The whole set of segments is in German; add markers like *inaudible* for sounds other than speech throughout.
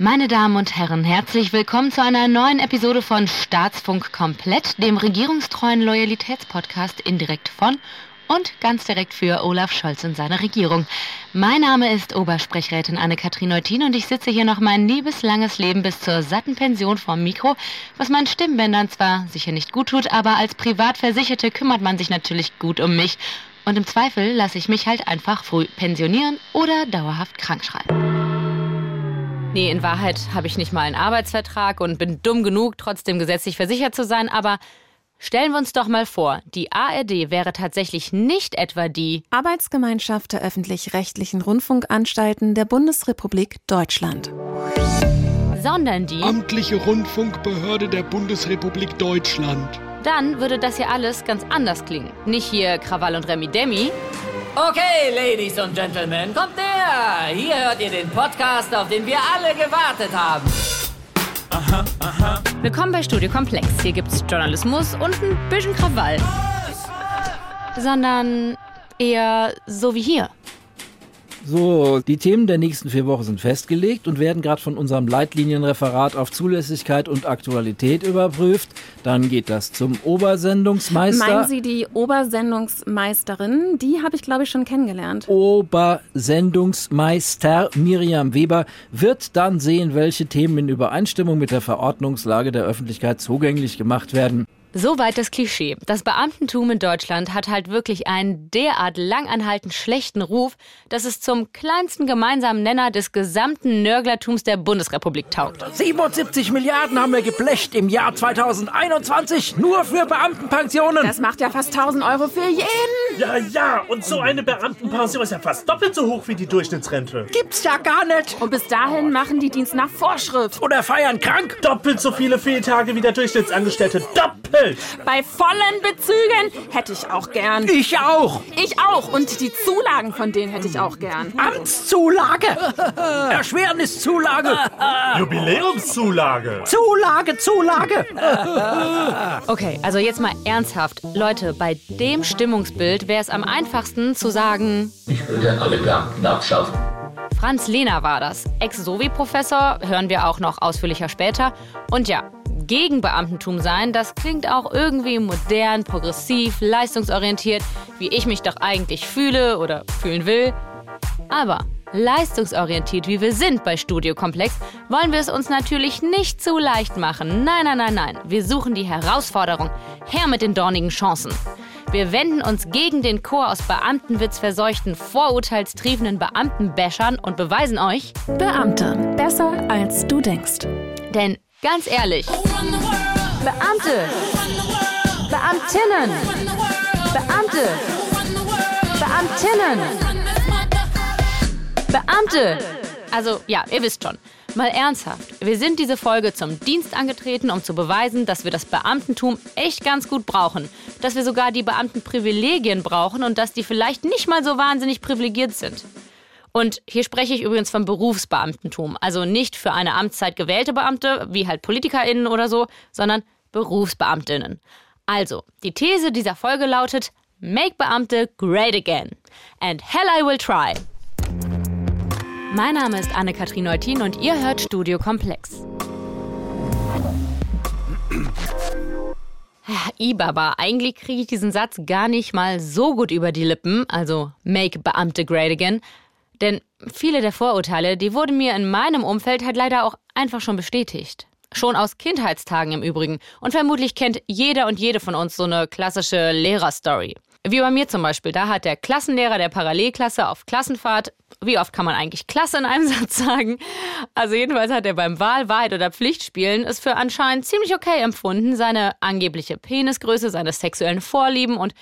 Meine Damen und Herren, herzlich willkommen zu einer neuen Episode von Staatsfunk Komplett, dem regierungstreuen Loyalitätspodcast indirekt von und ganz direkt für Olaf Scholz und seine Regierung. Mein Name ist Obersprechrätin Anne-Kathrin Neutin und ich sitze hier noch mein liebeslanges Leben bis zur satten Pension vorm Mikro, was meinen Stimmbändern zwar sicher nicht gut tut, aber als Privatversicherte kümmert man sich natürlich gut um mich. Und im Zweifel lasse ich mich halt einfach früh pensionieren oder dauerhaft krank schreiben. Nee, in Wahrheit habe ich nicht mal einen Arbeitsvertrag und bin dumm genug, trotzdem gesetzlich versichert zu sein, aber Stellen wir uns doch mal vor, die ARD wäre tatsächlich nicht etwa die Arbeitsgemeinschaft der öffentlich-rechtlichen Rundfunkanstalten der Bundesrepublik Deutschland, sondern die Amtliche Rundfunkbehörde der Bundesrepublik Deutschland. Dann würde das hier alles ganz anders klingen. Nicht hier Krawall und Remi Demi, Okay, Ladies und Gentlemen, kommt her! Hier hört ihr den Podcast, auf den wir alle gewartet haben. Aha, aha. Willkommen bei Studio Komplex. Hier gibt's Journalismus und ein bisschen Krawall. Sondern eher so wie hier. So, die Themen der nächsten vier Wochen sind festgelegt und werden gerade von unserem Leitlinienreferat auf Zulässigkeit und Aktualität überprüft. Dann geht das zum Obersendungsmeister. Meinen Sie die Obersendungsmeisterin? Die habe ich, glaube ich, schon kennengelernt. Obersendungsmeister Miriam Weber wird dann sehen, welche Themen in Übereinstimmung mit der Verordnungslage der Öffentlichkeit zugänglich gemacht werden. Soweit das Klischee. Das Beamtentum in Deutschland hat halt wirklich einen derart langanhaltend schlechten Ruf, dass es zum kleinsten gemeinsamen Nenner des gesamten Nörglertums der Bundesrepublik taugt. 77 Milliarden haben wir geblecht im Jahr 2021 nur für Beamtenpensionen. Das macht ja fast 1000 Euro für jeden. Ja, ja, und so eine Beamtenpension ist ja fast doppelt so hoch wie die Durchschnittsrente. Gibt's ja gar nicht. Und bis dahin machen die Dienst nach Vorschrift. Oder feiern krank. Doppelt so viele Fehltage wie der Durchschnittsangestellte. Doppelt. Welt. Bei vollen Bezügen hätte ich auch gern. Ich auch. Ich auch. Und die Zulagen von denen hätte ich auch gern. Amtszulage. *laughs* Erschwerniszulage. Jubiläumszulage. Zulage, Zulage. *laughs* okay, also jetzt mal ernsthaft. Leute, bei dem Stimmungsbild wäre es am einfachsten zu sagen... Ich würde alle Beamten abschaffen. Franz Lehner war das. Ex-Sovi-Professor, hören wir auch noch ausführlicher später. Und ja, gegen Beamtentum sein, das klingt auch irgendwie modern, progressiv, leistungsorientiert, wie ich mich doch eigentlich fühle oder fühlen will. Aber leistungsorientiert, wie wir sind bei Studio Komplex, wollen wir es uns natürlich nicht zu leicht machen. Nein, nein, nein, nein. Wir suchen die Herausforderung. Her mit den dornigen Chancen. Wir wenden uns gegen den Chor aus Beamtenwitz verseuchten, vorurteilstriefenden Beamtenbäschern und beweisen euch, Beamte, besser als du denkst. Denn Ganz ehrlich. Beamte. Beamtinnen. Beamte. Beamtinnen. Beamte. Also, ja, ihr wisst schon. Mal ernsthaft. Wir sind diese Folge zum Dienst angetreten, um zu beweisen, dass wir das Beamtentum echt ganz gut brauchen. Dass wir sogar die Beamtenprivilegien brauchen und dass die vielleicht nicht mal so wahnsinnig privilegiert sind. Und hier spreche ich übrigens vom Berufsbeamtentum. Also nicht für eine Amtszeit gewählte Beamte, wie halt PolitikerInnen oder so, sondern BerufsbeamtInnen. Also, die These dieser Folge lautet: Make Beamte great again. And hell I will try. Mein Name ist Anne-Kathrin Neutin und ihr hört Studio Komplex. Ibaba, eigentlich kriege ich diesen Satz gar nicht mal so gut über die Lippen, also make Beamte great again, denn viele der Vorurteile, die wurden mir in meinem Umfeld halt leider auch einfach schon bestätigt. Schon aus Kindheitstagen im Übrigen. Und vermutlich kennt jeder und jede von uns so eine klassische Lehrerstory. Wie bei mir zum Beispiel. Da hat der Klassenlehrer der Parallelklasse auf Klassenfahrt, wie oft kann man eigentlich Klasse in einem *laughs* Satz sagen? Also jedenfalls hat er beim Wahl, Wahrheit oder Pflichtspielen es für anscheinend ziemlich okay empfunden, seine angebliche Penisgröße, seine sexuellen Vorlieben und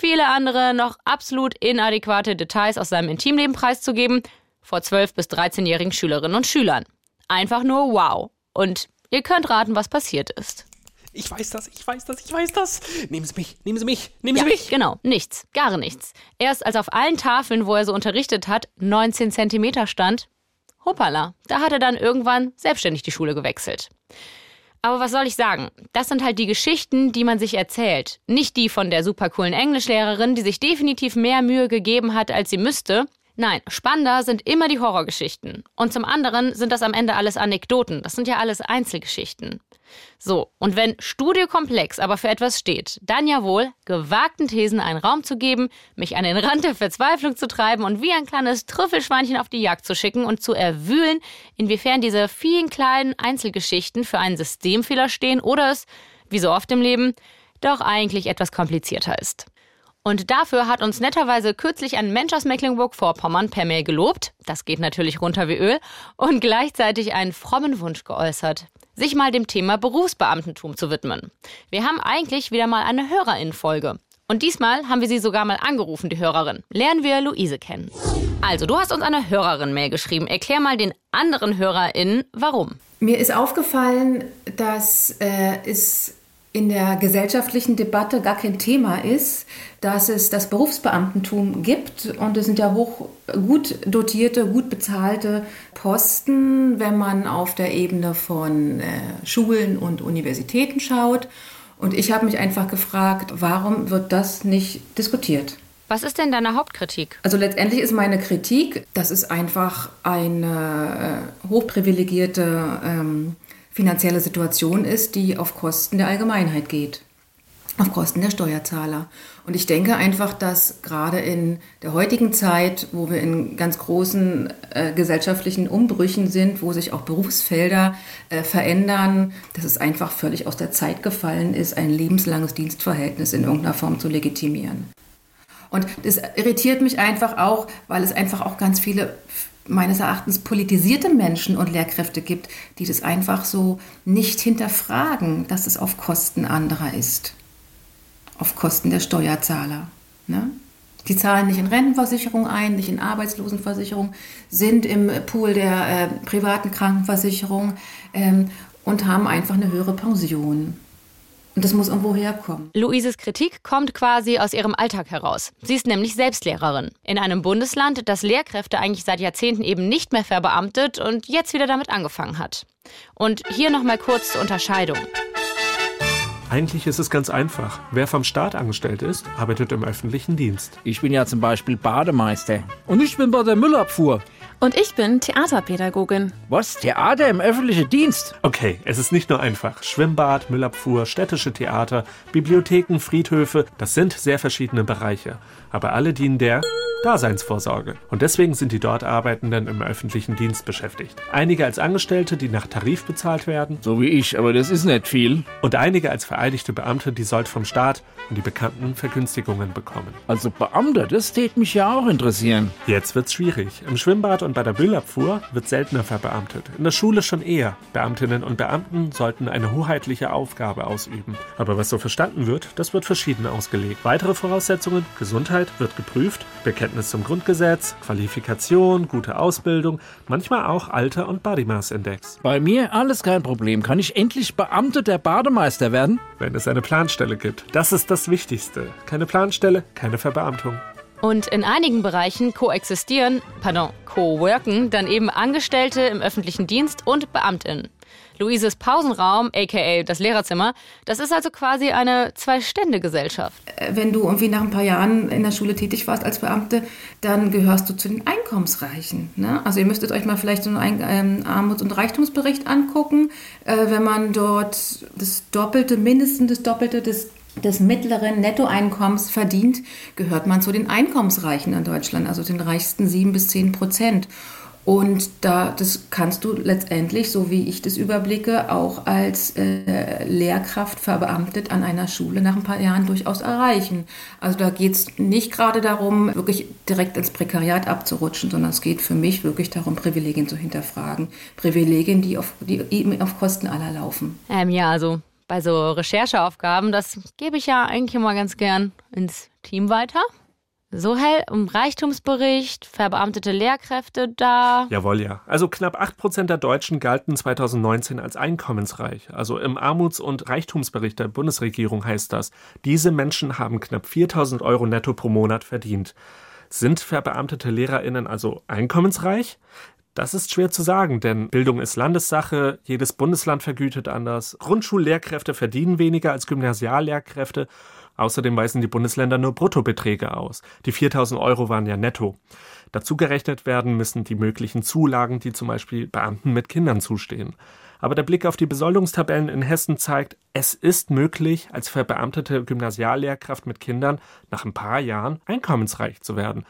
viele andere noch absolut inadäquate Details aus seinem Intimleben preiszugeben vor 12- bis 13-jährigen Schülerinnen und Schülern. Einfach nur wow. Und ihr könnt raten, was passiert ist. Ich weiß das, ich weiß das, ich weiß das. Nehmen Sie mich, nehmen Sie mich, nehmen Sie ja, mich. Genau, nichts, gar nichts. Erst als auf allen Tafeln, wo er so unterrichtet hat, 19 Zentimeter stand, hoppala, da hat er dann irgendwann selbstständig die Schule gewechselt. Aber was soll ich sagen? Das sind halt die Geschichten, die man sich erzählt. Nicht die von der super coolen Englischlehrerin, die sich definitiv mehr Mühe gegeben hat, als sie müsste. Nein, spannender sind immer die Horrorgeschichten. Und zum anderen sind das am Ende alles Anekdoten. Das sind ja alles Einzelgeschichten. So, und wenn Studiokomplex aber für etwas steht, dann ja wohl, gewagten Thesen einen Raum zu geben, mich an den Rand der Verzweiflung zu treiben und wie ein kleines Trüffelschweinchen auf die Jagd zu schicken und zu erwühlen, inwiefern diese vielen kleinen Einzelgeschichten für einen Systemfehler stehen oder es, wie so oft im Leben, doch eigentlich etwas komplizierter ist. Und dafür hat uns netterweise kürzlich ein Mensch aus Mecklenburg-Vorpommern per Mail gelobt, das geht natürlich runter wie Öl, und gleichzeitig einen frommen Wunsch geäußert, sich mal dem Thema Berufsbeamtentum zu widmen. Wir haben eigentlich wieder mal eine Hörerinnenfolge. Und diesmal haben wir sie sogar mal angerufen, die Hörerin. Lernen wir Luise kennen. Also, du hast uns eine Hörerin-Mail geschrieben. Erklär mal den anderen HörerInnen, warum. Mir ist aufgefallen, dass äh, es in der gesellschaftlichen Debatte gar kein Thema ist, dass es das Berufsbeamtentum gibt und es sind ja hoch gut dotierte, gut bezahlte Posten, wenn man auf der Ebene von äh, Schulen und Universitäten schaut. Und ich habe mich einfach gefragt, warum wird das nicht diskutiert? Was ist denn deine Hauptkritik? Also letztendlich ist meine Kritik, dass es einfach eine äh, hochprivilegierte ähm, finanzielle Situation ist, die auf Kosten der Allgemeinheit geht, auf Kosten der Steuerzahler. Und ich denke einfach, dass gerade in der heutigen Zeit, wo wir in ganz großen äh, gesellschaftlichen Umbrüchen sind, wo sich auch Berufsfelder äh, verändern, dass es einfach völlig aus der Zeit gefallen ist, ein lebenslanges Dienstverhältnis in irgendeiner Form zu legitimieren. Und das irritiert mich einfach auch, weil es einfach auch ganz viele meines Erachtens politisierte Menschen und Lehrkräfte gibt, die das einfach so nicht hinterfragen, dass es auf Kosten anderer ist. Auf Kosten der Steuerzahler. Ne? Die zahlen nicht in Rentenversicherung ein, nicht in Arbeitslosenversicherung, sind im Pool der äh, privaten Krankenversicherung ähm, und haben einfach eine höhere Pension. Und das muss irgendwo herkommen. Luises Kritik kommt quasi aus ihrem Alltag heraus. Sie ist nämlich Selbstlehrerin. In einem Bundesland, das Lehrkräfte eigentlich seit Jahrzehnten eben nicht mehr verbeamtet und jetzt wieder damit angefangen hat. Und hier nochmal kurz zur Unterscheidung. Eigentlich ist es ganz einfach. Wer vom Staat angestellt ist, arbeitet im öffentlichen Dienst. Ich bin ja zum Beispiel Bademeister. Und ich bin bei der Müllabfuhr. Und ich bin Theaterpädagogin. Was? Theater im öffentlichen Dienst? Okay, es ist nicht nur einfach. Schwimmbad, Müllabfuhr, städtische Theater, Bibliotheken, Friedhöfe, das sind sehr verschiedene Bereiche. Aber alle dienen der Daseinsvorsorge. Und deswegen sind die dort Arbeitenden im öffentlichen Dienst beschäftigt. Einige als Angestellte, die nach Tarif bezahlt werden. So wie ich, aber das ist nicht viel. Und einige als vereidigte Beamte, die sollt vom Staat und die bekannten Vergünstigungen bekommen. Also Beamter, das tät mich ja auch interessieren. Jetzt wird's schwierig. Im Schwimmbad und bei der Müllabfuhr wird seltener verbeamtet. In der Schule schon eher. Beamtinnen und Beamten sollten eine hoheitliche Aufgabe ausüben. Aber was so verstanden wird, das wird verschieden ausgelegt. Weitere Voraussetzungen, Gesundheit wird geprüft, Bekenntnis zum Grundgesetz, Qualifikation, gute Ausbildung, manchmal auch Alter und Body Mass Index. Bei mir alles kein Problem. Kann ich endlich Beamte der Bademeister werden? Wenn es eine Planstelle gibt. Das ist das Wichtigste. Keine Planstelle, keine Verbeamtung. Und in einigen Bereichen koexistieren, pardon, co-worken dann eben Angestellte im öffentlichen Dienst und Beamtinnen. Luises Pausenraum, aka das Lehrerzimmer, das ist also quasi eine Zwei-Stände-Gesellschaft. Äh, Wenn du irgendwie nach ein paar Jahren in der Schule tätig warst als Beamte, dann gehörst du zu den Einkommensreichen. Ne? Also ihr müsstet euch mal vielleicht so einen ähm, Armuts- und Reichtumsbericht angucken. Äh, wenn man dort das Doppelte, mindestens das Doppelte des des mittleren Nettoeinkommens verdient, gehört man zu den Einkommensreichen in Deutschland, also den reichsten sieben bis zehn Prozent. Und da, das kannst du letztendlich, so wie ich das überblicke, auch als äh, Lehrkraft verbeamtet an einer Schule nach ein paar Jahren durchaus erreichen. Also da geht es nicht gerade darum, wirklich direkt ins Prekariat abzurutschen, sondern es geht für mich wirklich darum, Privilegien zu hinterfragen. Privilegien, die auf, die eben auf Kosten aller laufen. Ähm, ja, also bei so Rechercheaufgaben, das gebe ich ja eigentlich immer ganz gern ins Team weiter. So hell um Reichtumsbericht, verbeamtete Lehrkräfte da. Jawohl, ja. Also knapp 8% der Deutschen galten 2019 als einkommensreich. Also im Armuts- und Reichtumsbericht der Bundesregierung heißt das, diese Menschen haben knapp 4000 Euro netto pro Monat verdient. Sind verbeamtete LehrerInnen also einkommensreich? Das ist schwer zu sagen, denn Bildung ist Landessache, jedes Bundesland vergütet anders. Grundschullehrkräfte verdienen weniger als Gymnasiallehrkräfte. Außerdem weisen die Bundesländer nur Bruttobeträge aus. Die 4000 Euro waren ja netto. Dazu gerechnet werden müssen die möglichen Zulagen, die zum Beispiel Beamten mit Kindern zustehen. Aber der Blick auf die Besoldungstabellen in Hessen zeigt, es ist möglich, als verbeamtete Gymnasiallehrkraft mit Kindern nach ein paar Jahren einkommensreich zu werden.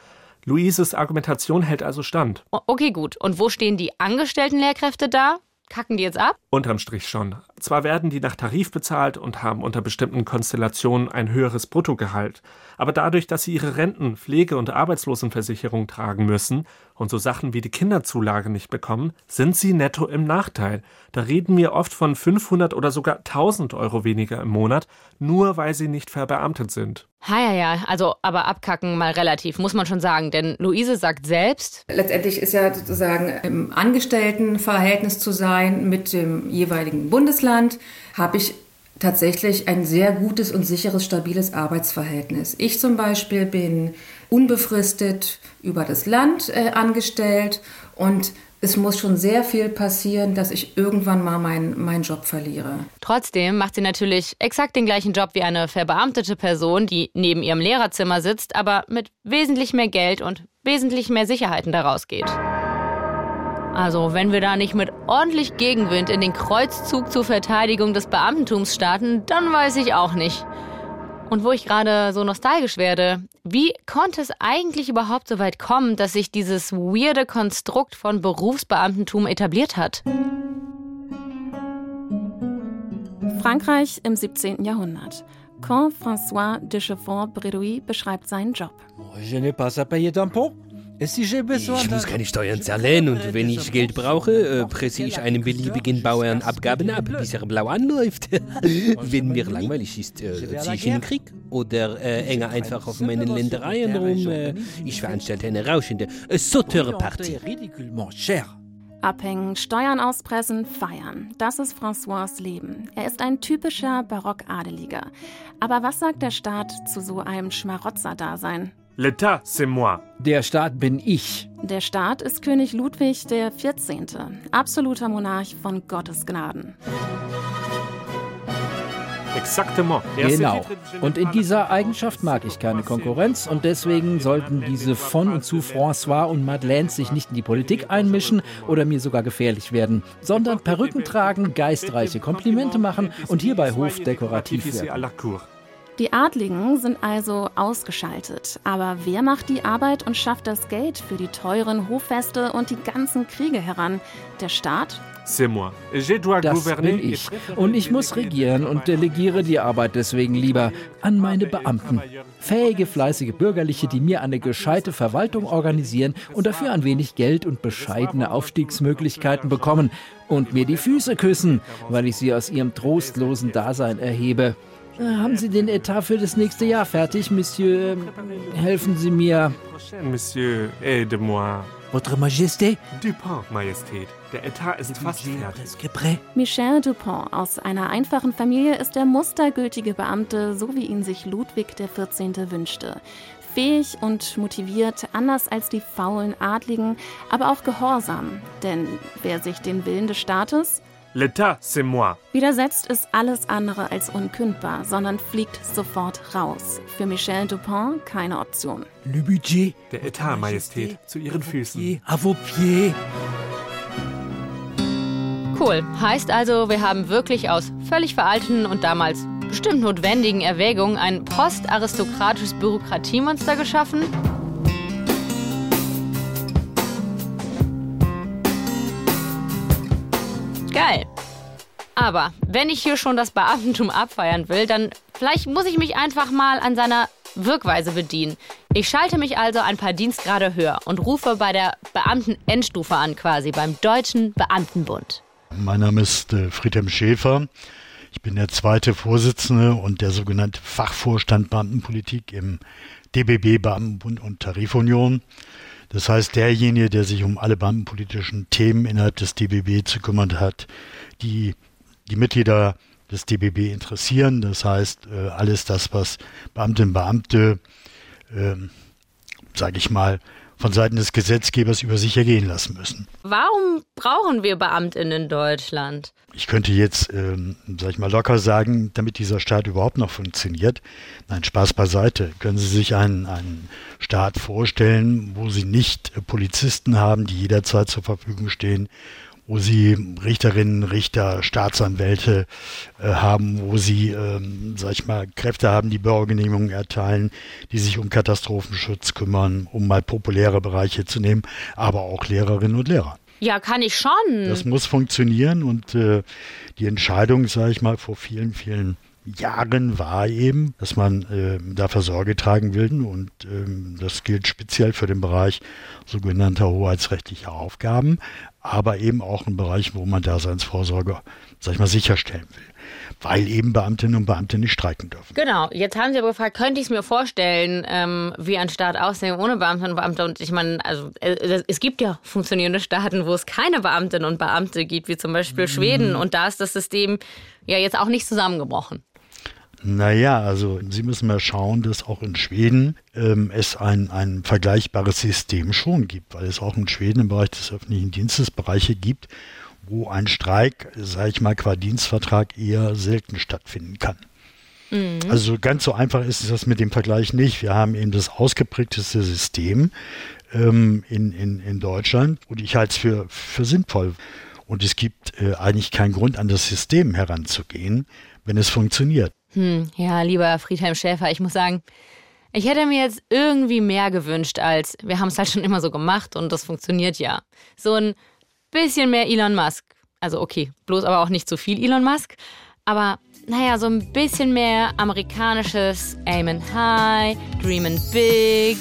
Luises Argumentation hält also stand. Okay, gut. Und wo stehen die angestellten Lehrkräfte da? Kacken die jetzt ab? Unterm Strich schon. Zwar werden die nach Tarif bezahlt und haben unter bestimmten Konstellationen ein höheres Bruttogehalt, aber dadurch, dass sie ihre Renten, Pflege und Arbeitslosenversicherung tragen müssen und so Sachen wie die Kinderzulage nicht bekommen, sind sie netto im Nachteil. Da reden wir oft von 500 oder sogar 1000 Euro weniger im Monat, nur weil sie nicht verbeamtet sind. Ja, ja, ja, also aber abkacken mal relativ, muss man schon sagen, denn Luise sagt selbst. Letztendlich ist ja sozusagen im Angestelltenverhältnis zu sein mit dem jeweiligen Bundesland, habe ich tatsächlich ein sehr gutes und sicheres, stabiles Arbeitsverhältnis. Ich zum Beispiel bin unbefristet über das Land äh, angestellt und es muss schon sehr viel passieren, dass ich irgendwann mal meinen mein Job verliere. Trotzdem macht sie natürlich exakt den gleichen Job wie eine verbeamtete Person, die neben ihrem Lehrerzimmer sitzt, aber mit wesentlich mehr Geld und wesentlich mehr Sicherheiten daraus geht. Also, wenn wir da nicht mit ordentlich Gegenwind in den Kreuzzug zur Verteidigung des Beamtentums starten, dann weiß ich auch nicht. Und wo ich gerade so nostalgisch werde, wie konnte es eigentlich überhaupt so weit kommen, dass sich dieses weirde Konstrukt von Berufsbeamtentum etabliert hat? Frankreich im 17. Jahrhundert. Quand François de Chevron-Bredouille beschreibt seinen Job. Je n'ai pas à payer d'impôts. Ich muss keine Steuern zahlen und wenn ich Geld brauche, äh, presse ich einem beliebigen Bauern Abgaben ab, bis er blau anläuft. *laughs* wenn mir langweilig ist, äh, ziehe ich in den Krieg oder äh, hänge einfach auf meinen Ländereien rum. Ich veranstalte eine rauschende äh, Sauteur-Party. Abhängen, Steuern auspressen, feiern. Das ist François' Leben. Er ist ein typischer Barockadeliger. Aber was sagt der Staat zu so einem Schmarotzer-Dasein? L'État, c'est moi. Der Staat bin ich. Der Staat ist König Ludwig XIV., absoluter Monarch von Gottes Gnaden. Exactement. Genau. Und in dieser Eigenschaft mag ich keine Konkurrenz und deswegen sollten diese von und zu François und Madeleine sich nicht in die Politik einmischen oder mir sogar gefährlich werden, sondern Perücken tragen, geistreiche Komplimente machen und hierbei hofdekorativ werden. Die Adligen sind also ausgeschaltet. Aber wer macht die Arbeit und schafft das Geld für die teuren Hoffeste und die ganzen Kriege heran? Der Staat? Das bin ich. Und ich muss regieren und delegiere die Arbeit deswegen lieber an meine Beamten. Fähige, fleißige Bürgerliche, die mir eine gescheite Verwaltung organisieren und dafür ein wenig Geld und bescheidene Aufstiegsmöglichkeiten bekommen und mir die Füße küssen, weil ich sie aus ihrem trostlosen Dasein erhebe. Haben Sie den Etat für das nächste Jahr fertig, Monsieur? Helfen Sie mir. Monsieur, aide-moi. Votre Majesté? Dupont, Majestät. Der Etat ist fast fertig. Michel Dupont aus einer einfachen Familie ist der mustergültige Beamte, so wie ihn sich Ludwig XIV. wünschte. Fähig und motiviert, anders als die faulen Adligen, aber auch gehorsam. Denn wer sich den Willen des Staates, L'État, c'est moi. Widersetzt ist alles andere als unkündbar, sondern fliegt sofort raus. Für Michel Dupont keine Option. Le budget. Der Etat, Majestät, zu Ihren Füßen. À vos pieds. Cool. Heißt also, wir haben wirklich aus völlig veralteten und damals bestimmt notwendigen Erwägungen ein postaristokratisches Bürokratiemonster geschaffen? Geil. Aber wenn ich hier schon das Beamtentum abfeiern will, dann vielleicht muss ich mich einfach mal an seiner Wirkweise bedienen. Ich schalte mich also ein paar Dienstgrade höher und rufe bei der Beamten-Endstufe an, quasi beim Deutschen Beamtenbund. Mein Name ist äh, Friedhelm Schäfer. Ich bin der zweite Vorsitzende und der sogenannte Fachvorstand Beamtenpolitik im DBB Beamtenbund und Tarifunion. Das heißt, derjenige, der sich um alle beamtenpolitischen Themen innerhalb des DBB zu kümmern hat, die die Mitglieder des DBB interessieren. Das heißt, äh, alles das, was Beamtinnen und Beamte, äh, sage ich mal, von Seiten des Gesetzgebers über sich ergehen lassen müssen. Warum brauchen wir Beamtinnen in Deutschland? Ich könnte jetzt, ähm, sag ich mal, locker sagen, damit dieser Staat überhaupt noch funktioniert. Nein, Spaß beiseite. Können Sie sich einen, einen Staat vorstellen, wo Sie nicht Polizisten haben, die jederzeit zur Verfügung stehen, wo sie Richterinnen, Richter, Staatsanwälte äh, haben, wo sie, ähm, sag ich mal, Kräfte haben, die Baugenehmigungen erteilen, die sich um Katastrophenschutz kümmern, um mal populäre Bereiche zu nehmen, aber auch Lehrerinnen und Lehrer. Ja, kann ich schon. Das muss funktionieren und äh, die Entscheidung, sage ich mal, vor vielen, vielen Jahren war eben, dass man äh, dafür Sorge tragen will und ähm, das gilt speziell für den Bereich sogenannter hoheitsrechtlicher Aufgaben, aber eben auch ein Bereich, wo man Daseinsvorsorge, sag ich mal, sicherstellen will. Weil eben Beamtinnen und Beamte nicht streiken dürfen. Genau, jetzt haben Sie aber gefragt, könnte ich es mir vorstellen, ähm, wie ein Staat aussehen ohne Beamtinnen und Beamte? Und ich meine, also äh, es gibt ja funktionierende Staaten, wo es keine Beamtinnen und Beamte gibt, wie zum Beispiel mhm. Schweden. Und da ist das System ja jetzt auch nicht zusammengebrochen. Naja, also Sie müssen mal schauen, dass auch in Schweden ähm, es ein, ein vergleichbares System schon gibt, weil es auch in Schweden im Bereich des öffentlichen Dienstes Bereiche gibt, wo ein Streik, sage ich mal, qua Dienstvertrag eher selten stattfinden kann. Mhm. Also ganz so einfach ist das mit dem Vergleich nicht. Wir haben eben das ausgeprägteste System ähm, in, in, in Deutschland und ich halte es für, für sinnvoll. Und es gibt äh, eigentlich keinen Grund, an das System heranzugehen, wenn es funktioniert. Hm, ja, lieber Friedhelm Schäfer, ich muss sagen, ich hätte mir jetzt irgendwie mehr gewünscht als, wir haben es halt schon immer so gemacht und das funktioniert ja. So ein bisschen mehr Elon Musk. Also okay, bloß aber auch nicht zu viel Elon Musk. Aber naja, so ein bisschen mehr amerikanisches Aiming High, Dreaming Big.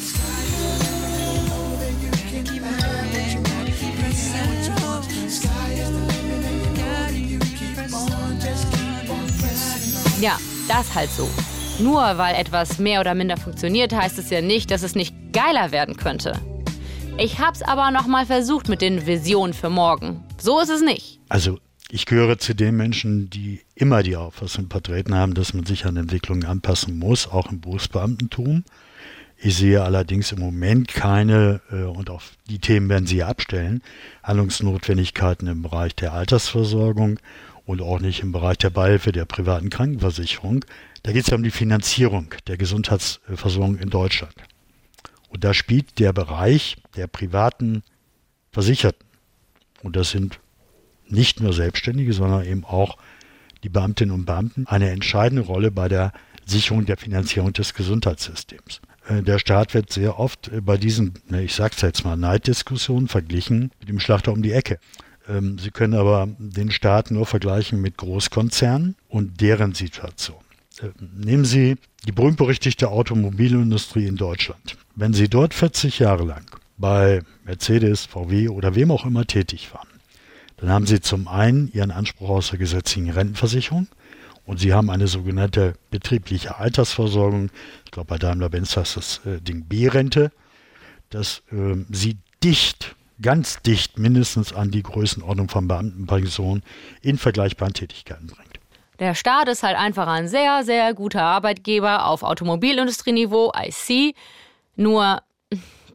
Ja, das halt so. Nur weil etwas mehr oder minder funktioniert, heißt es ja nicht, dass es nicht geiler werden könnte. Ich hab's aber nochmal versucht mit den Visionen für morgen. So ist es nicht. Also, ich gehöre zu den Menschen, die immer die Auffassung vertreten haben, dass man sich an Entwicklungen anpassen muss, auch im Berufsbeamtentum. Ich sehe allerdings im Moment keine, äh, und auf die Themen werden Sie abstellen, Handlungsnotwendigkeiten im Bereich der Altersversorgung und auch nicht im Bereich der Beihilfe der privaten Krankenversicherung. Da geht es ja um die Finanzierung der Gesundheitsversorgung in Deutschland. Und da spielt der Bereich der privaten Versicherten, und das sind nicht nur Selbstständige, sondern eben auch die Beamtinnen und Beamten, eine entscheidende Rolle bei der Sicherung der Finanzierung des Gesundheitssystems. Äh, der Staat wird sehr oft äh, bei diesen, ich sag's jetzt mal, Neiddiskussionen verglichen mit dem Schlachter um die Ecke. Ähm, Sie können aber den Staat nur vergleichen mit Großkonzernen und deren Situation. Ähm, nehmen Sie die berühmt-berüchtigte Automobilindustrie in Deutschland. Wenn Sie dort 40 Jahre lang bei Mercedes, VW oder wem auch immer tätig waren, dann haben Sie zum einen Ihren Anspruch aus der gesetzlichen Rentenversicherung und Sie haben eine sogenannte betriebliche Altersversorgung. Ich glaube, bei Daimler-Benz heißt das äh, Ding B-Rente, dass äh, Sie dicht ganz dicht mindestens an die Größenordnung von Beamtenpensionen in vergleichbaren Tätigkeiten bringt. Der Staat ist halt einfach ein sehr, sehr guter Arbeitgeber auf Automobilindustrieniveau, I see. Nur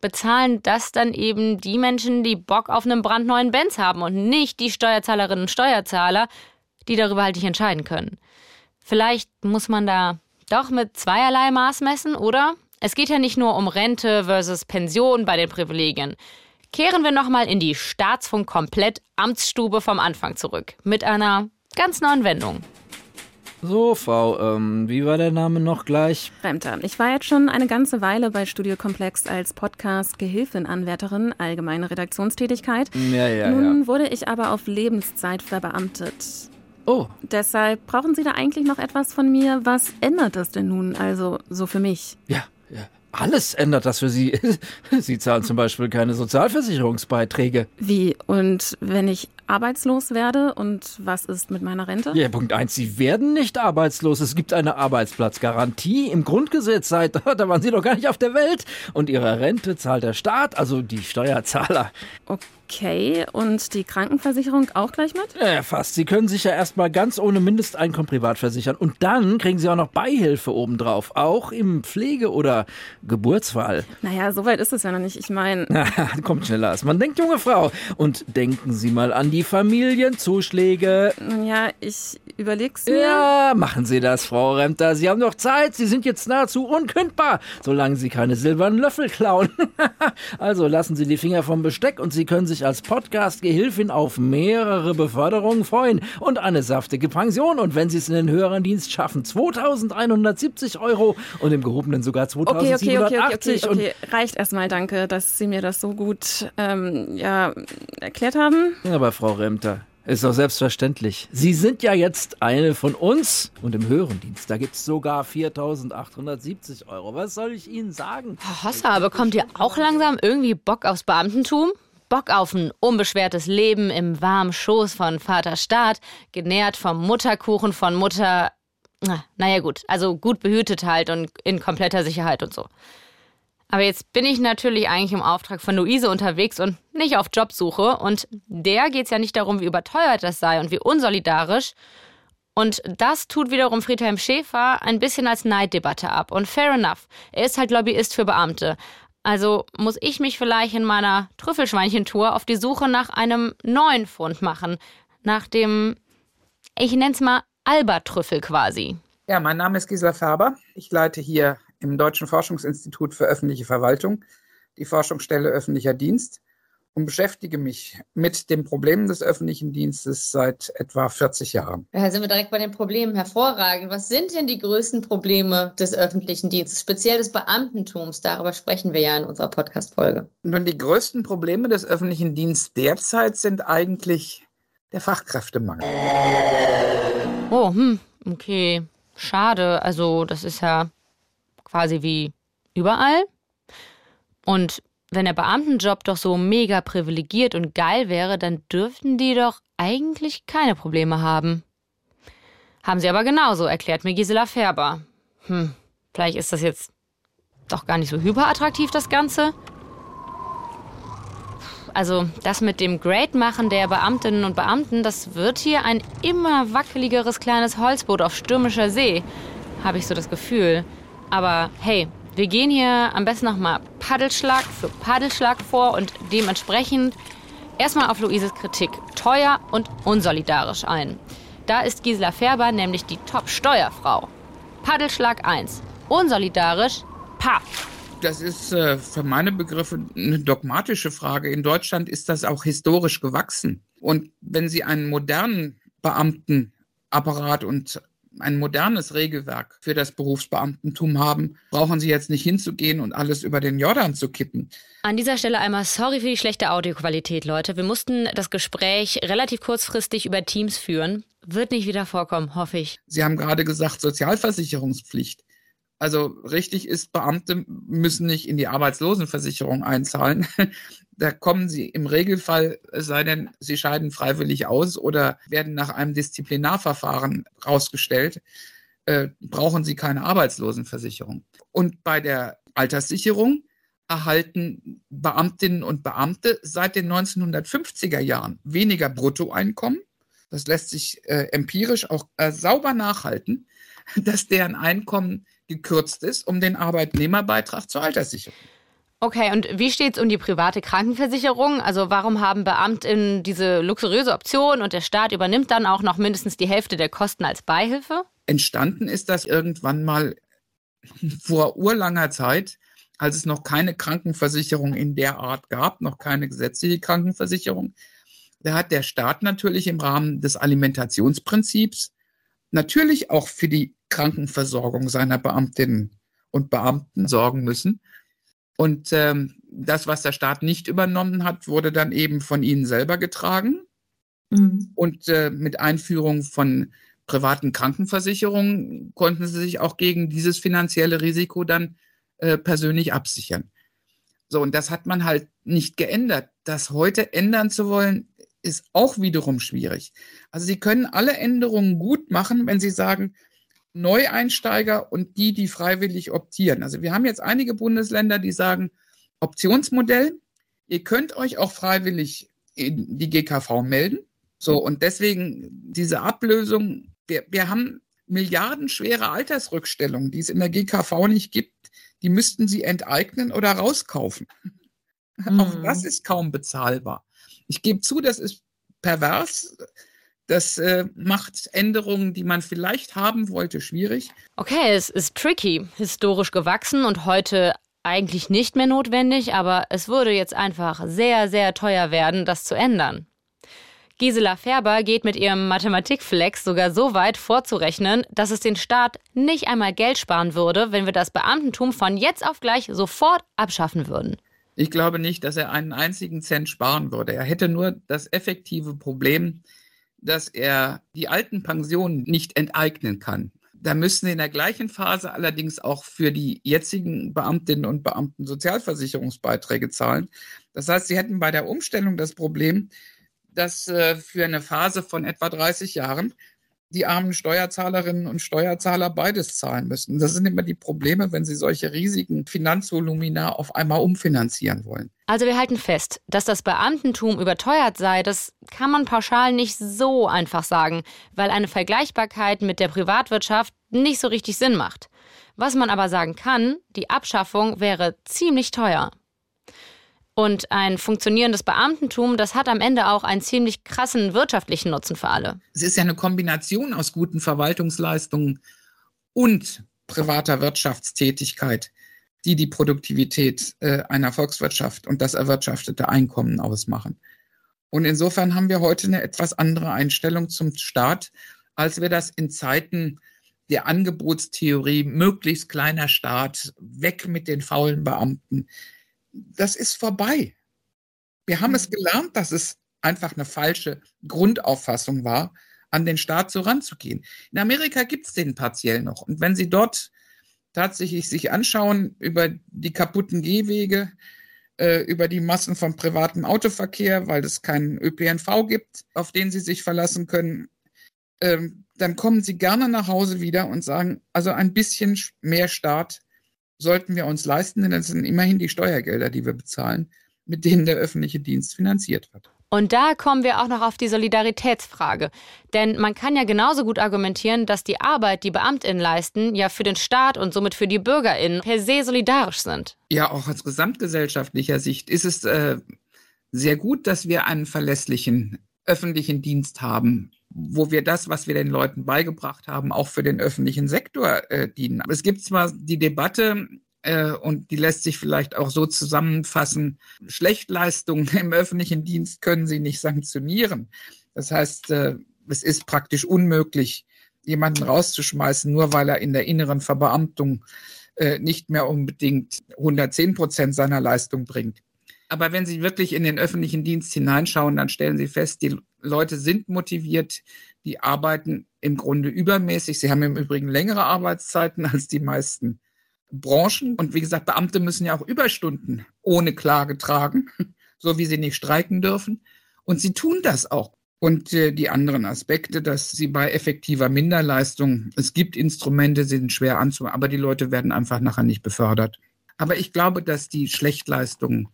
bezahlen das dann eben die Menschen, die Bock auf einen brandneuen Benz haben und nicht die Steuerzahlerinnen und Steuerzahler, die darüber halt nicht entscheiden können. Vielleicht muss man da doch mit zweierlei Maß messen, oder? Es geht ja nicht nur um Rente versus Pension bei den Privilegien. Kehren wir nochmal in die Staatsfunk komplett Amtsstube vom Anfang zurück. Mit einer ganz neuen Wendung. So, Frau, ähm, wie war der Name noch gleich? Remter. Ich war jetzt schon eine ganze Weile bei Studio Komplex als Podcast-Gehilfin-Anwärterin, allgemeine Redaktionstätigkeit. Ja, ja, Nun ja. wurde ich aber auf Lebenszeit verbeamtet. Oh. Deshalb brauchen Sie da eigentlich noch etwas von mir. Was ändert das denn nun also so für mich? Ja, ja. Alles ändert das für Sie. *laughs* Sie zahlen zum Beispiel keine Sozialversicherungsbeiträge. Wie? Und wenn ich arbeitslos werde und was ist mit meiner Rente? Ja, Punkt eins, Sie werden nicht arbeitslos. Es gibt eine Arbeitsplatzgarantie im Grundgesetz seit, *laughs* da waren Sie doch gar nicht auf der Welt. Und Ihre Rente zahlt der Staat, also die Steuerzahler. Okay. Und die Krankenversicherung auch gleich mit? Ja, fast. Sie können sich ja erstmal ganz ohne Mindesteinkommen privat versichern. Und dann kriegen Sie auch noch Beihilfe obendrauf. Auch im Pflege- oder Geburtsfall. Naja, so weit ist es ja noch nicht. Ich meine. *laughs* Kommt schneller als man denkt, junge Frau. Und denken Sie mal an die Familienzuschläge. Ja, ich überleg's mir. Ja, machen Sie das, Frau Remter. Sie haben noch Zeit. Sie sind jetzt nahezu unkündbar, solange Sie keine silbernen Löffel klauen. *laughs* also lassen Sie die Finger vom Besteck und Sie können sich als Podcast-Gehilfin auf mehrere Beförderungen freuen und eine saftige Pension. Und wenn Sie es in den höheren Dienst schaffen, 2170 Euro und im gehobenen sogar 2780. Okay, okay, okay, okay, okay. Reicht erstmal, danke, dass Sie mir das so gut ähm, ja, erklärt haben. Aber Frau Remter, ist doch selbstverständlich. Sie sind ja jetzt eine von uns und im höheren Dienst, da gibt es sogar 4.870 Euro. Was soll ich Ihnen sagen? Herr Hossa, bekommt ihr auch langsam irgendwie Bock aufs Beamtentum? Bock auf ein unbeschwertes Leben im warmen Schoß von Vater Staat, genährt vom Mutterkuchen von Mutter. naja, gut, also gut behütet halt und in kompletter Sicherheit und so. Aber jetzt bin ich natürlich eigentlich im Auftrag von Luise unterwegs und nicht auf Jobsuche. Und der geht es ja nicht darum, wie überteuert das sei und wie unsolidarisch. Und das tut wiederum Friedhelm Schäfer ein bisschen als Neiddebatte ab. Und fair enough. Er ist halt Lobbyist für Beamte. Also muss ich mich vielleicht in meiner Trüffelschweinchentour auf die Suche nach einem neuen Fund machen. Nach dem, ich nenne es mal Albertrüffel quasi. Ja, mein Name ist Gisela Färber. Ich leite hier im Deutschen Forschungsinstitut für öffentliche Verwaltung die Forschungsstelle öffentlicher Dienst und beschäftige mich mit den Problemen des öffentlichen Dienstes seit etwa 40 Jahren. Da sind wir direkt bei den Problemen. Hervorragend. Was sind denn die größten Probleme des öffentlichen Dienstes, speziell des Beamtentums? Darüber sprechen wir ja in unserer Podcast-Folge. Nun, die größten Probleme des öffentlichen Dienstes derzeit sind eigentlich der Fachkräftemangel. Oh, hm, okay. Schade. Also, das ist ja quasi wie überall. Und wenn der Beamtenjob doch so mega privilegiert und geil wäre, dann dürften die doch eigentlich keine Probleme haben. Haben sie aber genauso, erklärt mir Gisela Färber. Hm, vielleicht ist das jetzt doch gar nicht so hyperattraktiv, das Ganze. Also, das mit dem Great-Machen der Beamtinnen und Beamten, das wird hier ein immer wackeligeres kleines Holzboot auf stürmischer See, habe ich so das Gefühl. Aber hey, wir gehen hier am besten nochmal Paddelschlag für Paddelschlag vor und dementsprechend erstmal auf Luises Kritik teuer und unsolidarisch ein. Da ist Gisela Färber nämlich die Top-Steuerfrau. Paddelschlag 1. Unsolidarisch, pa. Das ist äh, für meine Begriffe eine dogmatische Frage. In Deutschland ist das auch historisch gewachsen. Und wenn Sie einen modernen Beamtenapparat und ein modernes Regelwerk für das Berufsbeamtentum haben, brauchen Sie jetzt nicht hinzugehen und alles über den Jordan zu kippen. An dieser Stelle einmal sorry für die schlechte Audioqualität, Leute. Wir mussten das Gespräch relativ kurzfristig über Teams führen. Wird nicht wieder vorkommen, hoffe ich. Sie haben gerade gesagt, Sozialversicherungspflicht. Also richtig ist, Beamte müssen nicht in die Arbeitslosenversicherung einzahlen. *laughs* Da kommen sie im Regelfall, es sei denn, sie scheiden freiwillig aus oder werden nach einem Disziplinarverfahren rausgestellt, äh, brauchen sie keine Arbeitslosenversicherung. Und bei der Alterssicherung erhalten Beamtinnen und Beamte seit den 1950er Jahren weniger Bruttoeinkommen. Das lässt sich äh, empirisch auch äh, sauber nachhalten, *laughs* dass deren Einkommen gekürzt ist um den Arbeitnehmerbeitrag zur Alterssicherung. Okay, und wie steht es um die private Krankenversicherung? Also warum haben Beamtinnen diese luxuriöse Option und der Staat übernimmt dann auch noch mindestens die Hälfte der Kosten als Beihilfe? Entstanden ist das irgendwann mal *laughs* vor urlanger Zeit, als es noch keine Krankenversicherung in der Art gab, noch keine gesetzliche Krankenversicherung. Da hat der Staat natürlich im Rahmen des Alimentationsprinzips natürlich auch für die Krankenversorgung seiner Beamtinnen und Beamten sorgen müssen. Und ähm, das, was der Staat nicht übernommen hat, wurde dann eben von ihnen selber getragen. Mhm. Und äh, mit Einführung von privaten Krankenversicherungen konnten sie sich auch gegen dieses finanzielle Risiko dann äh, persönlich absichern. So, und das hat man halt nicht geändert. Das heute ändern zu wollen, ist auch wiederum schwierig. Also Sie können alle Änderungen gut machen, wenn Sie sagen, Neueinsteiger und die, die freiwillig optieren. Also wir haben jetzt einige Bundesländer, die sagen, Optionsmodell, ihr könnt euch auch freiwillig in die GKV melden. So, und deswegen diese Ablösung, wir, wir haben milliardenschwere Altersrückstellungen, die es in der GKV nicht gibt, die müssten sie enteignen oder rauskaufen. *laughs* Mhm. Auch das ist kaum bezahlbar. Ich gebe zu, das ist pervers. Das äh, macht Änderungen, die man vielleicht haben wollte, schwierig. Okay, es ist tricky, historisch gewachsen und heute eigentlich nicht mehr notwendig, aber es würde jetzt einfach sehr, sehr teuer werden, das zu ändern. Gisela Färber geht mit ihrem Mathematikflex sogar so weit vorzurechnen, dass es den Staat nicht einmal Geld sparen würde, wenn wir das Beamtentum von jetzt auf gleich sofort abschaffen würden. Ich glaube nicht, dass er einen einzigen Cent sparen würde. Er hätte nur das effektive Problem, dass er die alten Pensionen nicht enteignen kann. Da müssen in der gleichen Phase allerdings auch für die jetzigen Beamtinnen und Beamten Sozialversicherungsbeiträge zahlen. Das heißt, sie hätten bei der Umstellung das Problem, dass äh, für eine Phase von etwa 30 Jahren die armen Steuerzahlerinnen und Steuerzahler beides zahlen müssen. Das sind immer die Probleme, wenn sie solche riesigen Finanzvolumina auf einmal umfinanzieren wollen. Also wir halten fest, dass das Beamtentum überteuert sei, das kann man pauschal nicht so einfach sagen, weil eine Vergleichbarkeit mit der Privatwirtschaft nicht so richtig Sinn macht. Was man aber sagen kann, die Abschaffung wäre ziemlich teuer. Und ein funktionierendes Beamtentum, das hat am Ende auch einen ziemlich krassen wirtschaftlichen Nutzen für alle. Es ist ja eine Kombination aus guten Verwaltungsleistungen und privater Wirtschaftstätigkeit, die die Produktivität äh, einer Volkswirtschaft und das erwirtschaftete Einkommen ausmachen. Und insofern haben wir heute eine etwas andere Einstellung zum Staat, als wir das in Zeiten der Angebotstheorie, möglichst kleiner Staat, weg mit den faulen Beamten, das ist vorbei. Wir haben es mhm. gelernt, dass es einfach eine falsche Grundauffassung war, an den Staat so ranzugehen. In Amerika gibt es den partiell noch. Und wenn Sie dort tatsächlich sich anschauen über die kaputten Gehwege, äh, über die Massen von privatem Autoverkehr, weil es keinen ÖPNV gibt, auf den Sie sich verlassen können, ähm, dann kommen Sie gerne nach Hause wieder und sagen, also ein bisschen mehr Staat sollten wir uns leisten, denn das sind immerhin die Steuergelder, die wir bezahlen, mit denen der öffentliche Dienst finanziert wird. Und da kommen wir auch noch auf die Solidaritätsfrage. Denn man kann ja genauso gut argumentieren, dass die Arbeit, die Beamtinnen leisten, ja für den Staat und somit für die Bürgerinnen per se solidarisch sind. Ja, auch aus gesamtgesellschaftlicher Sicht ist es äh, sehr gut, dass wir einen verlässlichen öffentlichen Dienst haben, wo wir das, was wir den Leuten beigebracht haben, auch für den öffentlichen Sektor äh, dienen. Es gibt zwar die Debatte, äh, und die lässt sich vielleicht auch so zusammenfassen, Schlechtleistungen *laughs* im öffentlichen Dienst können sie nicht sanktionieren. Das heißt, äh, es ist praktisch unmöglich, jemanden rauszuschmeißen, nur weil er in der inneren Verbeamtung äh, nicht mehr unbedingt 110 Prozent seiner Leistung bringt. Aber wenn Sie wirklich in den öffentlichen Dienst hineinschauen, dann stellen Sie fest, die Leute sind motiviert, die arbeiten im Grunde übermäßig. Sie haben im Übrigen längere Arbeitszeiten als die meisten Branchen. Und wie gesagt, Beamte müssen ja auch Überstunden ohne Klage tragen, *laughs* so wie sie nicht streiken dürfen. Und sie tun das auch. Und äh, die anderen Aspekte, dass sie bei effektiver Minderleistung, es gibt Instrumente, sie sind schwer anzumachen, aber die Leute werden einfach nachher nicht befördert. Aber ich glaube, dass die Schlechtleistungen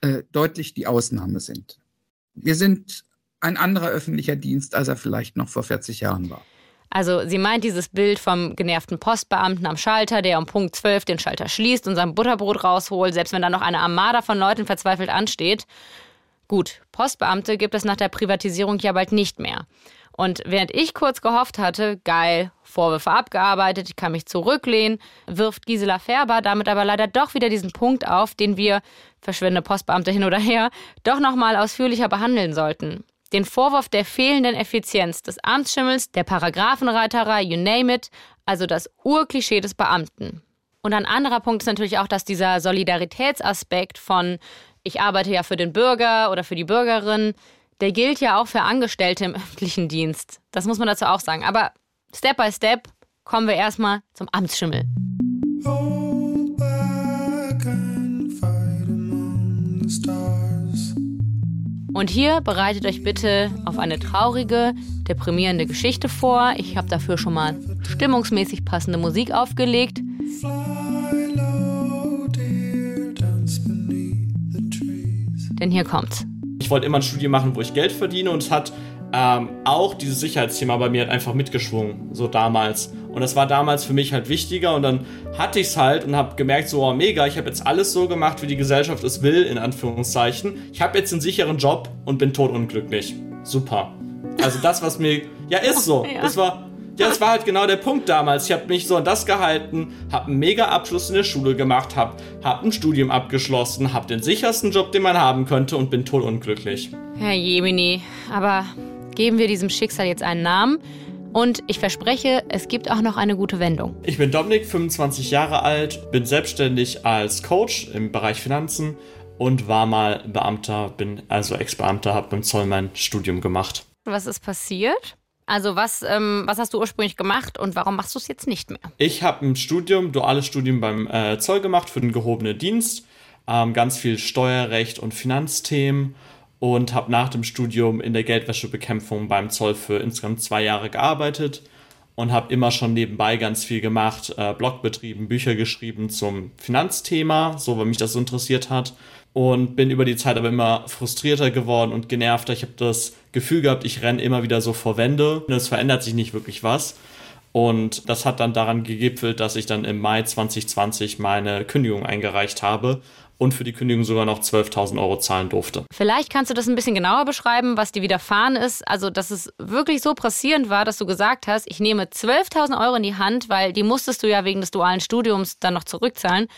äh, deutlich die Ausnahme sind. Wir sind ein anderer öffentlicher Dienst, als er vielleicht noch vor 40 Jahren war. Also sie meint dieses Bild vom genervten Postbeamten am Schalter, der um Punkt 12 den Schalter schließt und sein Butterbrot rausholt, selbst wenn da noch eine Armada von Leuten verzweifelt ansteht. Gut, Postbeamte gibt es nach der Privatisierung ja bald nicht mehr. Und während ich kurz gehofft hatte, geil, Vorwürfe abgearbeitet, ich kann mich zurücklehnen, wirft Gisela Färber damit aber leider doch wieder diesen Punkt auf, den wir, verschwindende Postbeamte hin oder her, doch nochmal ausführlicher behandeln sollten. Den Vorwurf der fehlenden Effizienz des Amtsschimmels, der Paragraphenreiterei, you name it, also das Urklischee des Beamten. Und ein anderer Punkt ist natürlich auch, dass dieser Solidaritätsaspekt von ich arbeite ja für den Bürger oder für die Bürgerin, der gilt ja auch für Angestellte im *laughs* öffentlichen Dienst. Das muss man dazu auch sagen. Aber Step by Step kommen wir erstmal zum Amtsschimmel. Und hier bereitet euch bitte auf eine traurige, deprimierende Geschichte vor. Ich habe dafür schon mal stimmungsmäßig passende Musik aufgelegt. Denn hier kommt's. Ich wollte immer ein Studium machen, wo ich Geld verdiene und es hat ähm, auch dieses Sicherheitsthema bei mir halt einfach mitgeschwungen, so damals. Und das war damals für mich halt wichtiger und dann hatte ich es halt und habe gemerkt, so oh, mega, ich habe jetzt alles so gemacht, wie die Gesellschaft es will, in Anführungszeichen. Ich habe jetzt einen sicheren Job und bin totunglücklich. Super. Also das, was mir, ja ist so. *laughs* Ja. Das war, ja, das war halt genau der Punkt damals. Ich habe mich so an das gehalten, habe einen mega Abschluss in der Schule gemacht, habe hab ein Studium abgeschlossen, habe den sichersten Job, den man haben könnte und bin totunglücklich. Herr Jemini, aber geben wir diesem Schicksal jetzt einen Namen. Und ich verspreche, es gibt auch noch eine gute Wendung. Ich bin Dominik, 25 Jahre alt, bin selbstständig als Coach im Bereich Finanzen und war mal Beamter, bin also Ex-Beamter, habe beim Zoll mein Studium gemacht. Was ist passiert? Also was, ähm, was hast du ursprünglich gemacht und warum machst du es jetzt nicht mehr? Ich habe ein Studium, duales Studium beim äh, Zoll gemacht für den gehobenen Dienst. Ähm, ganz viel Steuerrecht und Finanzthemen und habe nach dem Studium in der Geldwäschebekämpfung beim Zoll für insgesamt zwei Jahre gearbeitet und habe immer schon nebenbei ganz viel gemacht, äh, Blog betrieben, Bücher geschrieben zum Finanzthema, so weil mich das interessiert hat und bin über die Zeit aber immer frustrierter geworden und genervter. Ich habe das Gefühl gehabt, ich renne immer wieder so vor Wände und es verändert sich nicht wirklich was. Und das hat dann daran gegipfelt, dass ich dann im Mai 2020 meine Kündigung eingereicht habe und für die Kündigung sogar noch 12.000 Euro zahlen durfte. Vielleicht kannst du das ein bisschen genauer beschreiben, was dir widerfahren ist. Also, dass es wirklich so pressierend war, dass du gesagt hast, ich nehme 12.000 Euro in die Hand, weil die musstest du ja wegen des dualen Studiums dann noch zurückzahlen.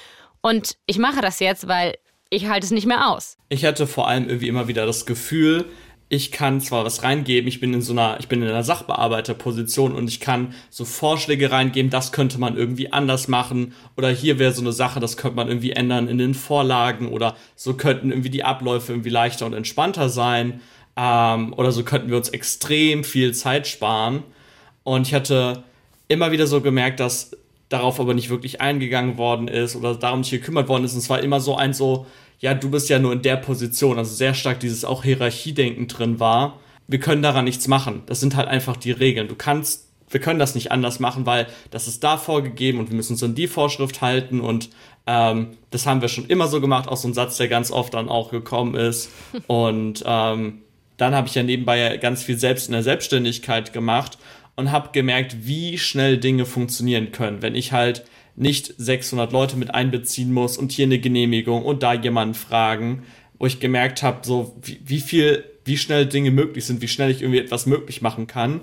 Und ich mache das jetzt, weil ich halte es nicht mehr aus. Ich hatte vor allem irgendwie immer wieder das Gefühl, ich kann zwar was reingeben, ich bin in so einer, ich bin in einer Sachbearbeiterposition und ich kann so Vorschläge reingeben, das könnte man irgendwie anders machen oder hier wäre so eine Sache, das könnte man irgendwie ändern in den Vorlagen oder so könnten irgendwie die Abläufe irgendwie leichter und entspannter sein ähm, oder so könnten wir uns extrem viel Zeit sparen. Und ich hatte immer wieder so gemerkt, dass darauf aber nicht wirklich eingegangen worden ist oder darum nicht gekümmert worden ist. Und es war immer so ein so, ja, du bist ja nur in der Position, also sehr stark dieses auch Hierarchiedenken drin war. Wir können daran nichts machen. Das sind halt einfach die Regeln. Du kannst, wir können das nicht anders machen, weil das ist da vorgegeben und wir müssen uns an die Vorschrift halten und ähm, das haben wir schon immer so gemacht, auch so ein Satz, der ganz oft dann auch gekommen ist. *laughs* Und ähm, dann habe ich ja nebenbei ganz viel selbst in der Selbstständigkeit gemacht und habe gemerkt, wie schnell Dinge funktionieren können, wenn ich halt nicht 600 Leute mit einbeziehen muss und hier eine Genehmigung und da jemanden fragen, wo ich gemerkt habe, so wie, wie viel, wie schnell Dinge möglich sind, wie schnell ich irgendwie etwas möglich machen kann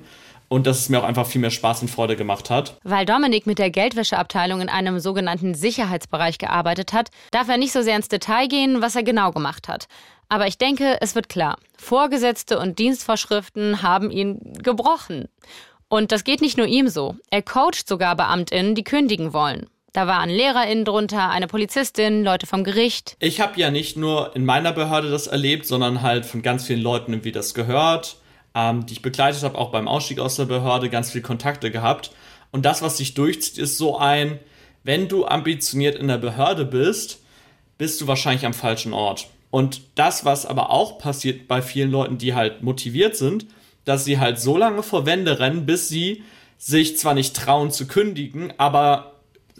und dass es mir auch einfach viel mehr Spaß und Freude gemacht hat. Weil Dominik mit der Geldwäscheabteilung in einem sogenannten Sicherheitsbereich gearbeitet hat, darf er nicht so sehr ins Detail gehen, was er genau gemacht hat. Aber ich denke, es wird klar. Vorgesetzte und Dienstvorschriften haben ihn gebrochen. Und das geht nicht nur ihm so. Er coacht sogar BeamtInnen, die kündigen wollen. Da waren LehrerInnen drunter, eine Polizistin, Leute vom Gericht. Ich habe ja nicht nur in meiner Behörde das erlebt, sondern halt von ganz vielen Leuten, wie das gehört, ähm, die ich begleitet habe, auch beim Ausstieg aus der Behörde, ganz viele Kontakte gehabt. Und das, was sich durchzieht, ist so ein, wenn du ambitioniert in der Behörde bist, bist du wahrscheinlich am falschen Ort. Und das, was aber auch passiert bei vielen Leuten, die halt motiviert sind, dass sie halt so lange vor Wände rennen, bis sie sich zwar nicht trauen zu kündigen, aber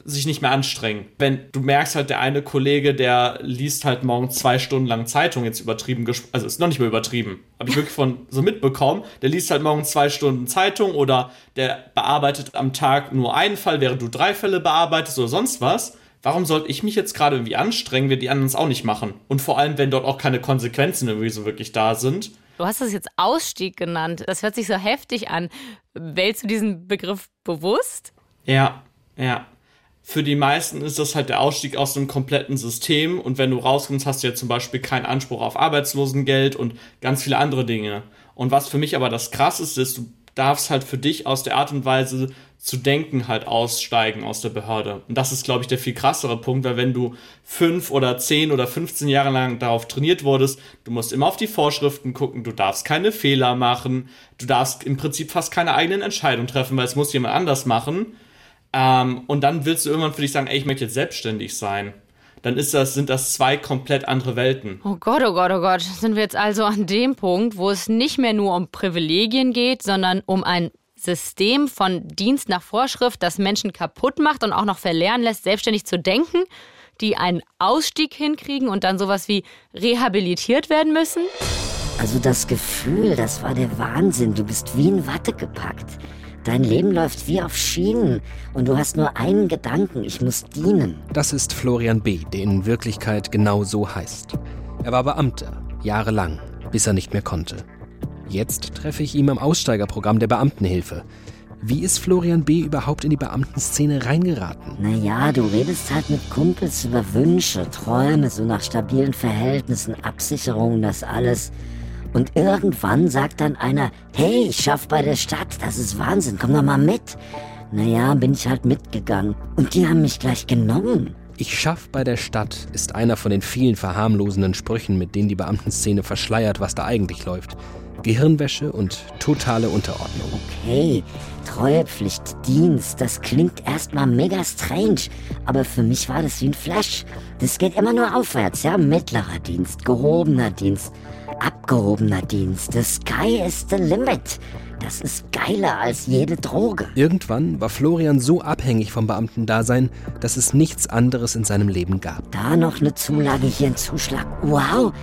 sich nicht mehr anstrengen. Wenn du merkst halt, der eine Kollege, der liest halt morgen zwei Stunden lang Zeitung, jetzt übertrieben, also ist noch nicht mehr übertrieben, habe ich wirklich von so mitbekommen, der liest halt morgen zwei Stunden Zeitung oder der bearbeitet am Tag nur einen Fall, während du drei Fälle bearbeitest oder sonst was. Warum sollte ich mich jetzt gerade irgendwie anstrengen, wenn die anderen es auch nicht machen? Und vor allem, wenn dort auch keine Konsequenzen irgendwie so wirklich da sind. Du hast es jetzt Ausstieg genannt. Das hört sich so heftig an. Wählst du diesen Begriff bewusst? Ja, ja. Für die meisten ist das halt der Ausstieg aus einem kompletten System und wenn du rauskommst, hast du ja zum Beispiel keinen Anspruch auf Arbeitslosengeld und ganz viele andere Dinge. Und was für mich aber das Krasseste ist, du darfst halt für dich aus der Art und Weise zu denken halt aussteigen aus der Behörde. Und das ist, glaube ich, der viel krassere Punkt, weil wenn du fünf oder zehn oder 15 Jahre lang darauf trainiert wurdest, du musst immer auf die Vorschriften gucken, du darfst keine Fehler machen, du darfst im Prinzip fast keine eigenen Entscheidungen treffen, weil es muss jemand anders machen. Ähm, und dann willst du irgendwann für dich sagen, ey, ich möchte jetzt selbstständig sein dann ist das, sind das zwei komplett andere Welten. Oh Gott, oh Gott, oh Gott. Sind wir jetzt also an dem Punkt, wo es nicht mehr nur um Privilegien geht, sondern um ein System von Dienst nach Vorschrift, das Menschen kaputt macht und auch noch verlernen lässt, selbstständig zu denken, die einen Ausstieg hinkriegen und dann sowas wie rehabilitiert werden müssen? Also das Gefühl, das war der Wahnsinn. Du bist wie in Watte gepackt. Dein Leben läuft wie auf Schienen und du hast nur einen Gedanken, ich muss dienen. Das ist Florian B., der in Wirklichkeit genau so heißt. Er war Beamter, jahrelang, bis er nicht mehr konnte. Jetzt treffe ich ihn im Aussteigerprogramm der Beamtenhilfe. Wie ist Florian B. überhaupt in die Beamtenszene reingeraten? Naja, du redest halt mit Kumpels über Wünsche, Träume, so nach stabilen Verhältnissen, Absicherungen, das alles. Und irgendwann sagt dann einer, hey, ich schaff bei der Stadt, das ist Wahnsinn, komm doch mal mit. Naja, bin ich halt mitgegangen. Und die haben mich gleich genommen. Ich schaff bei der Stadt ist einer von den vielen verharmlosenden Sprüchen, mit denen die Beamtenszene verschleiert, was da eigentlich läuft. Gehirnwäsche und totale Unterordnung. Okay, Treuepflicht, Dienst, das klingt erstmal mega strange, aber für mich war das wie ein Flash. Das geht immer nur aufwärts, ja? Mittlerer Dienst, gehobener Dienst, abgehobener Dienst. The sky is the limit. Das ist geiler als jede Droge. Irgendwann war Florian so abhängig vom Beamtendasein, dass es nichts anderes in seinem Leben gab. Da noch eine Zulage, hier ein Zuschlag. Wow,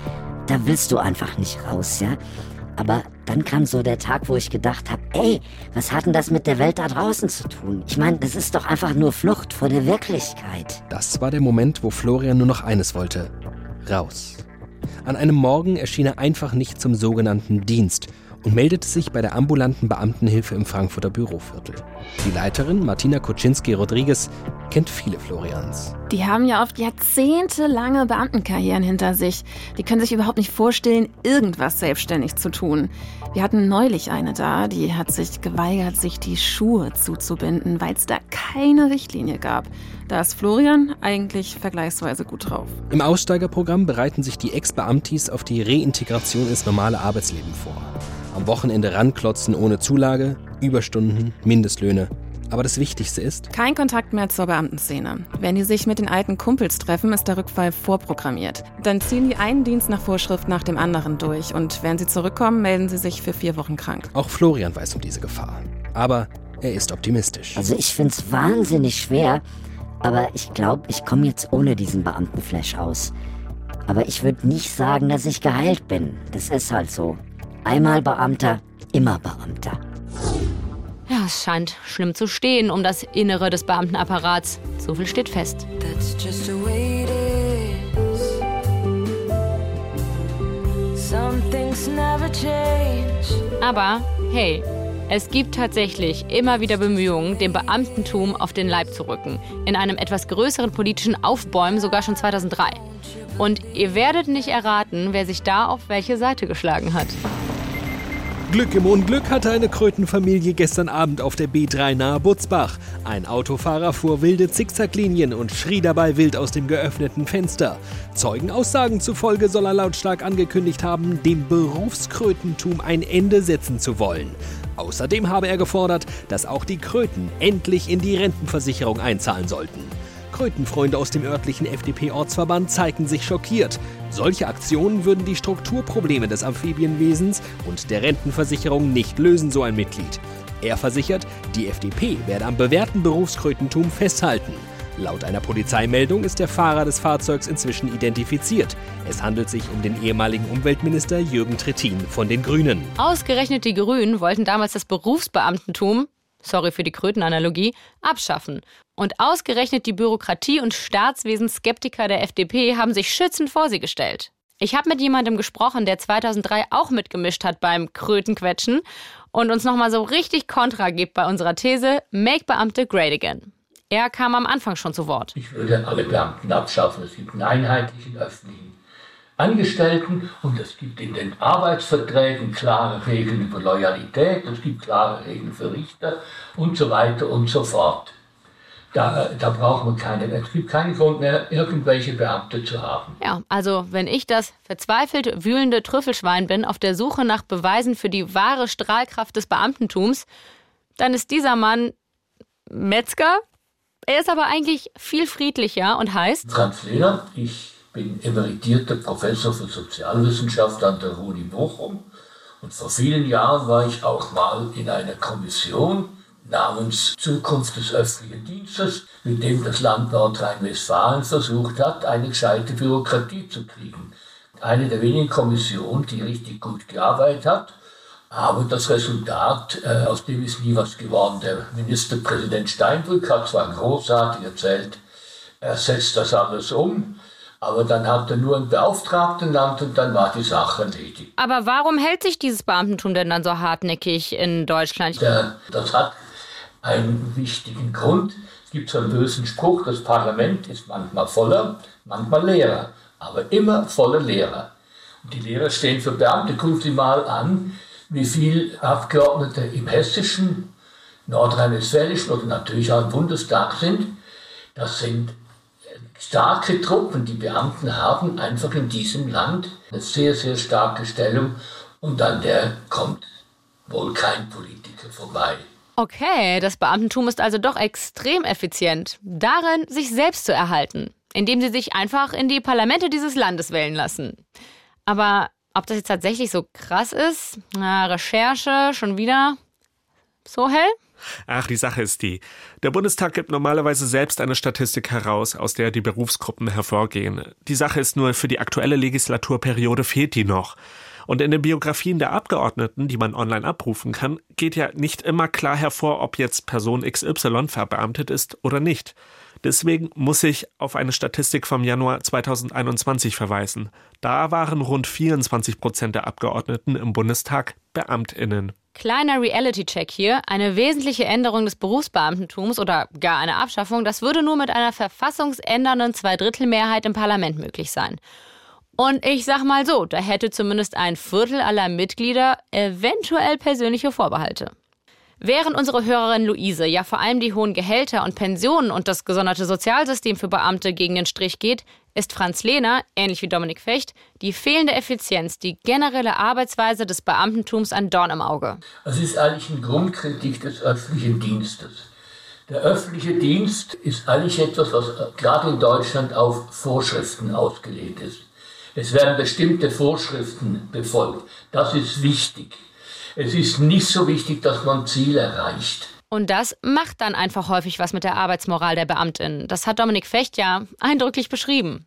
da willst du einfach nicht raus, ja? Aber dann kam so der Tag, wo ich gedacht habe, ey, was hat denn das mit der Welt da draußen zu tun? Ich meine, das ist doch einfach nur Flucht vor der Wirklichkeit. Das war der Moment, wo Florian nur noch eines wollte. Raus. An einem Morgen erschien er einfach nicht zum sogenannten Dienst und meldete sich bei der ambulanten Beamtenhilfe im Frankfurter Büroviertel. Die Leiterin, Martina Kuczynski-Rodriguez, kennt viele Florians. Die haben ja oft jahrzehntelange Beamtenkarrieren hinter sich. Die können sich überhaupt nicht vorstellen, irgendwas selbstständig zu tun. Wir hatten neulich eine da, die hat sich geweigert, sich die Schuhe zuzubinden, weil es da keine Richtlinie gab. Da ist Florian eigentlich vergleichsweise gut drauf. Im Aussteigerprogramm bereiten sich die Ex-Beamtis auf die Reintegration ins normale Arbeitsleben vor. Am Wochenende ranklotzen ohne Zulage, Überstunden, Mindestlöhne. Aber das Wichtigste ist? Kein Kontakt mehr zur Beamtenszene. Wenn die sich mit den alten Kumpels treffen, ist der Rückfall vorprogrammiert. Dann ziehen die einen Dienst nach Vorschrift nach dem anderen durch und wenn sie zurückkommen, melden sie sich für vier Wochen krank. Auch Florian weiß um diese Gefahr. Aber er ist optimistisch. Also ich finde es wahnsinnig schwer, aber ich glaube, ich komme jetzt ohne diesen Beamtenflash aus. Aber ich würde nicht sagen, dass ich geheilt bin. Das ist halt so. Einmal Beamter, immer Beamter. Ja, es scheint schlimm zu stehen um das Innere des Beamtenapparats. So viel steht fest. Aber hey, es gibt tatsächlich immer wieder Bemühungen, dem Beamtentum auf den Leib zu rücken. In einem etwas größeren politischen Aufbäumen sogar schon 2003. Und ihr werdet nicht erraten, wer sich da auf welche Seite geschlagen hat. Glück im Unglück hatte eine Krötenfamilie gestern Abend auf der B3 nahe Butzbach. Ein Autofahrer fuhr wilde Zickzacklinien und schrie dabei wild aus dem geöffneten Fenster. Zeugenaussagen zufolge soll er lautstark angekündigt haben, dem Berufskrötentum ein Ende setzen zu wollen. Außerdem habe er gefordert, dass auch die Kröten endlich in die Rentenversicherung einzahlen sollten. Krötenfreunde aus dem örtlichen FDP-Ortsverband zeigten sich schockiert. Solche Aktionen würden die Strukturprobleme des Amphibienwesens und der Rentenversicherung nicht lösen, so ein Mitglied. Er versichert, die FDP werde am bewährten Berufskrötentum festhalten. Laut einer Polizeimeldung ist der Fahrer des Fahrzeugs inzwischen identifiziert. Es handelt sich um den ehemaligen Umweltminister Jürgen Trittin von den Grünen. Ausgerechnet die Grünen wollten damals das Berufsbeamtentum sorry für die Krötenanalogie, abschaffen. Und ausgerechnet die Bürokratie- und Staatswesen-Skeptiker der FDP haben sich schützend vor sie gestellt. Ich habe mit jemandem gesprochen, der 2003 auch mitgemischt hat beim Krötenquetschen und uns nochmal so richtig Kontra gibt bei unserer These Make Beamte Great Again. Er kam am Anfang schon zu Wort. Ich würde alle Beamten abschaffen. Es gibt einen einheitlichen öffentlichen Angestellten und es gibt in den Arbeitsverträgen klare Regeln über Loyalität, es gibt klare Regeln für Richter und so weiter und so fort. Da, da braucht man keine, es gibt keinen Grund mehr, irgendwelche Beamte zu haben. Ja, also wenn ich das verzweifelt wühlende Trüffelschwein bin auf der Suche nach Beweisen für die wahre Strahlkraft des Beamtentums, dann ist dieser Mann Metzger. Er ist aber eigentlich viel friedlicher und heißt Franz Lehner, ich bin emeritierter Professor für Sozialwissenschaft an der Uni Bochum und vor vielen Jahren war ich auch mal in einer Kommission namens Zukunft des öffentlichen Dienstes, mit dem das Land Nordrhein-Westfalen versucht hat, eine gescheite Bürokratie zu kriegen. Eine der wenigen Kommissionen, die richtig gut gearbeitet hat. Aber das Resultat, äh, aus dem ist nie was geworden. Der Ministerpräsident Steinbrück hat zwar großartig erzählt, er setzt das alles um, aber dann hat er nur einen Beauftragtenland und dann war die Sache erledigt. Aber warum hält sich dieses Beamtentum denn dann so hartnäckig in Deutschland? Der, das hat einen wichtigen Grund. Es gibt so einen bösen Spruch, das Parlament ist manchmal voller, manchmal leerer, aber immer voller Lehrer. Und die Lehrer stehen für Beamte. Gucken Sie mal an, wie viele Abgeordnete im hessischen, nordrhein-westfälischen oder natürlich auch im Bundestag sind. Das sind starke Truppen. Die Beamten haben einfach in diesem Land eine sehr, sehr starke Stellung und an der kommt wohl kein Politiker vorbei. Okay, das Beamtentum ist also doch extrem effizient, darin, sich selbst zu erhalten, indem sie sich einfach in die Parlamente dieses Landes wählen lassen. Aber ob das jetzt tatsächlich so krass ist? Na, Recherche, schon wieder. So hell? Ach, die Sache ist die. Der Bundestag gibt normalerweise selbst eine Statistik heraus, aus der die Berufsgruppen hervorgehen. Die Sache ist nur, für die aktuelle Legislaturperiode fehlt die noch. Und in den Biografien der Abgeordneten, die man online abrufen kann, geht ja nicht immer klar hervor, ob jetzt Person XY verbeamtet ist oder nicht. Deswegen muss ich auf eine Statistik vom Januar 2021 verweisen. Da waren rund 24 Prozent der Abgeordneten im Bundestag Beamtinnen. Kleiner Reality-Check hier. Eine wesentliche Änderung des Berufsbeamtentums oder gar eine Abschaffung, das würde nur mit einer verfassungsändernden Zweidrittelmehrheit im Parlament möglich sein. Und ich sag mal so, da hätte zumindest ein Viertel aller Mitglieder eventuell persönliche Vorbehalte. Während unsere Hörerin Luise ja vor allem die hohen Gehälter und Pensionen und das gesonderte Sozialsystem für Beamte gegen den Strich geht, ist Franz Lehner, ähnlich wie Dominik Fecht, die fehlende Effizienz, die generelle Arbeitsweise des Beamtentums ein Dorn im Auge. Es ist eigentlich eine Grundkritik des öffentlichen Dienstes. Der öffentliche Dienst ist eigentlich etwas, was gerade in Deutschland auf Vorschriften ausgelegt ist. Es werden bestimmte Vorschriften befolgt. Das ist wichtig. Es ist nicht so wichtig, dass man Ziele erreicht. Und das macht dann einfach häufig was mit der Arbeitsmoral der Beamtinnen. Das hat Dominik Fecht ja eindrücklich beschrieben.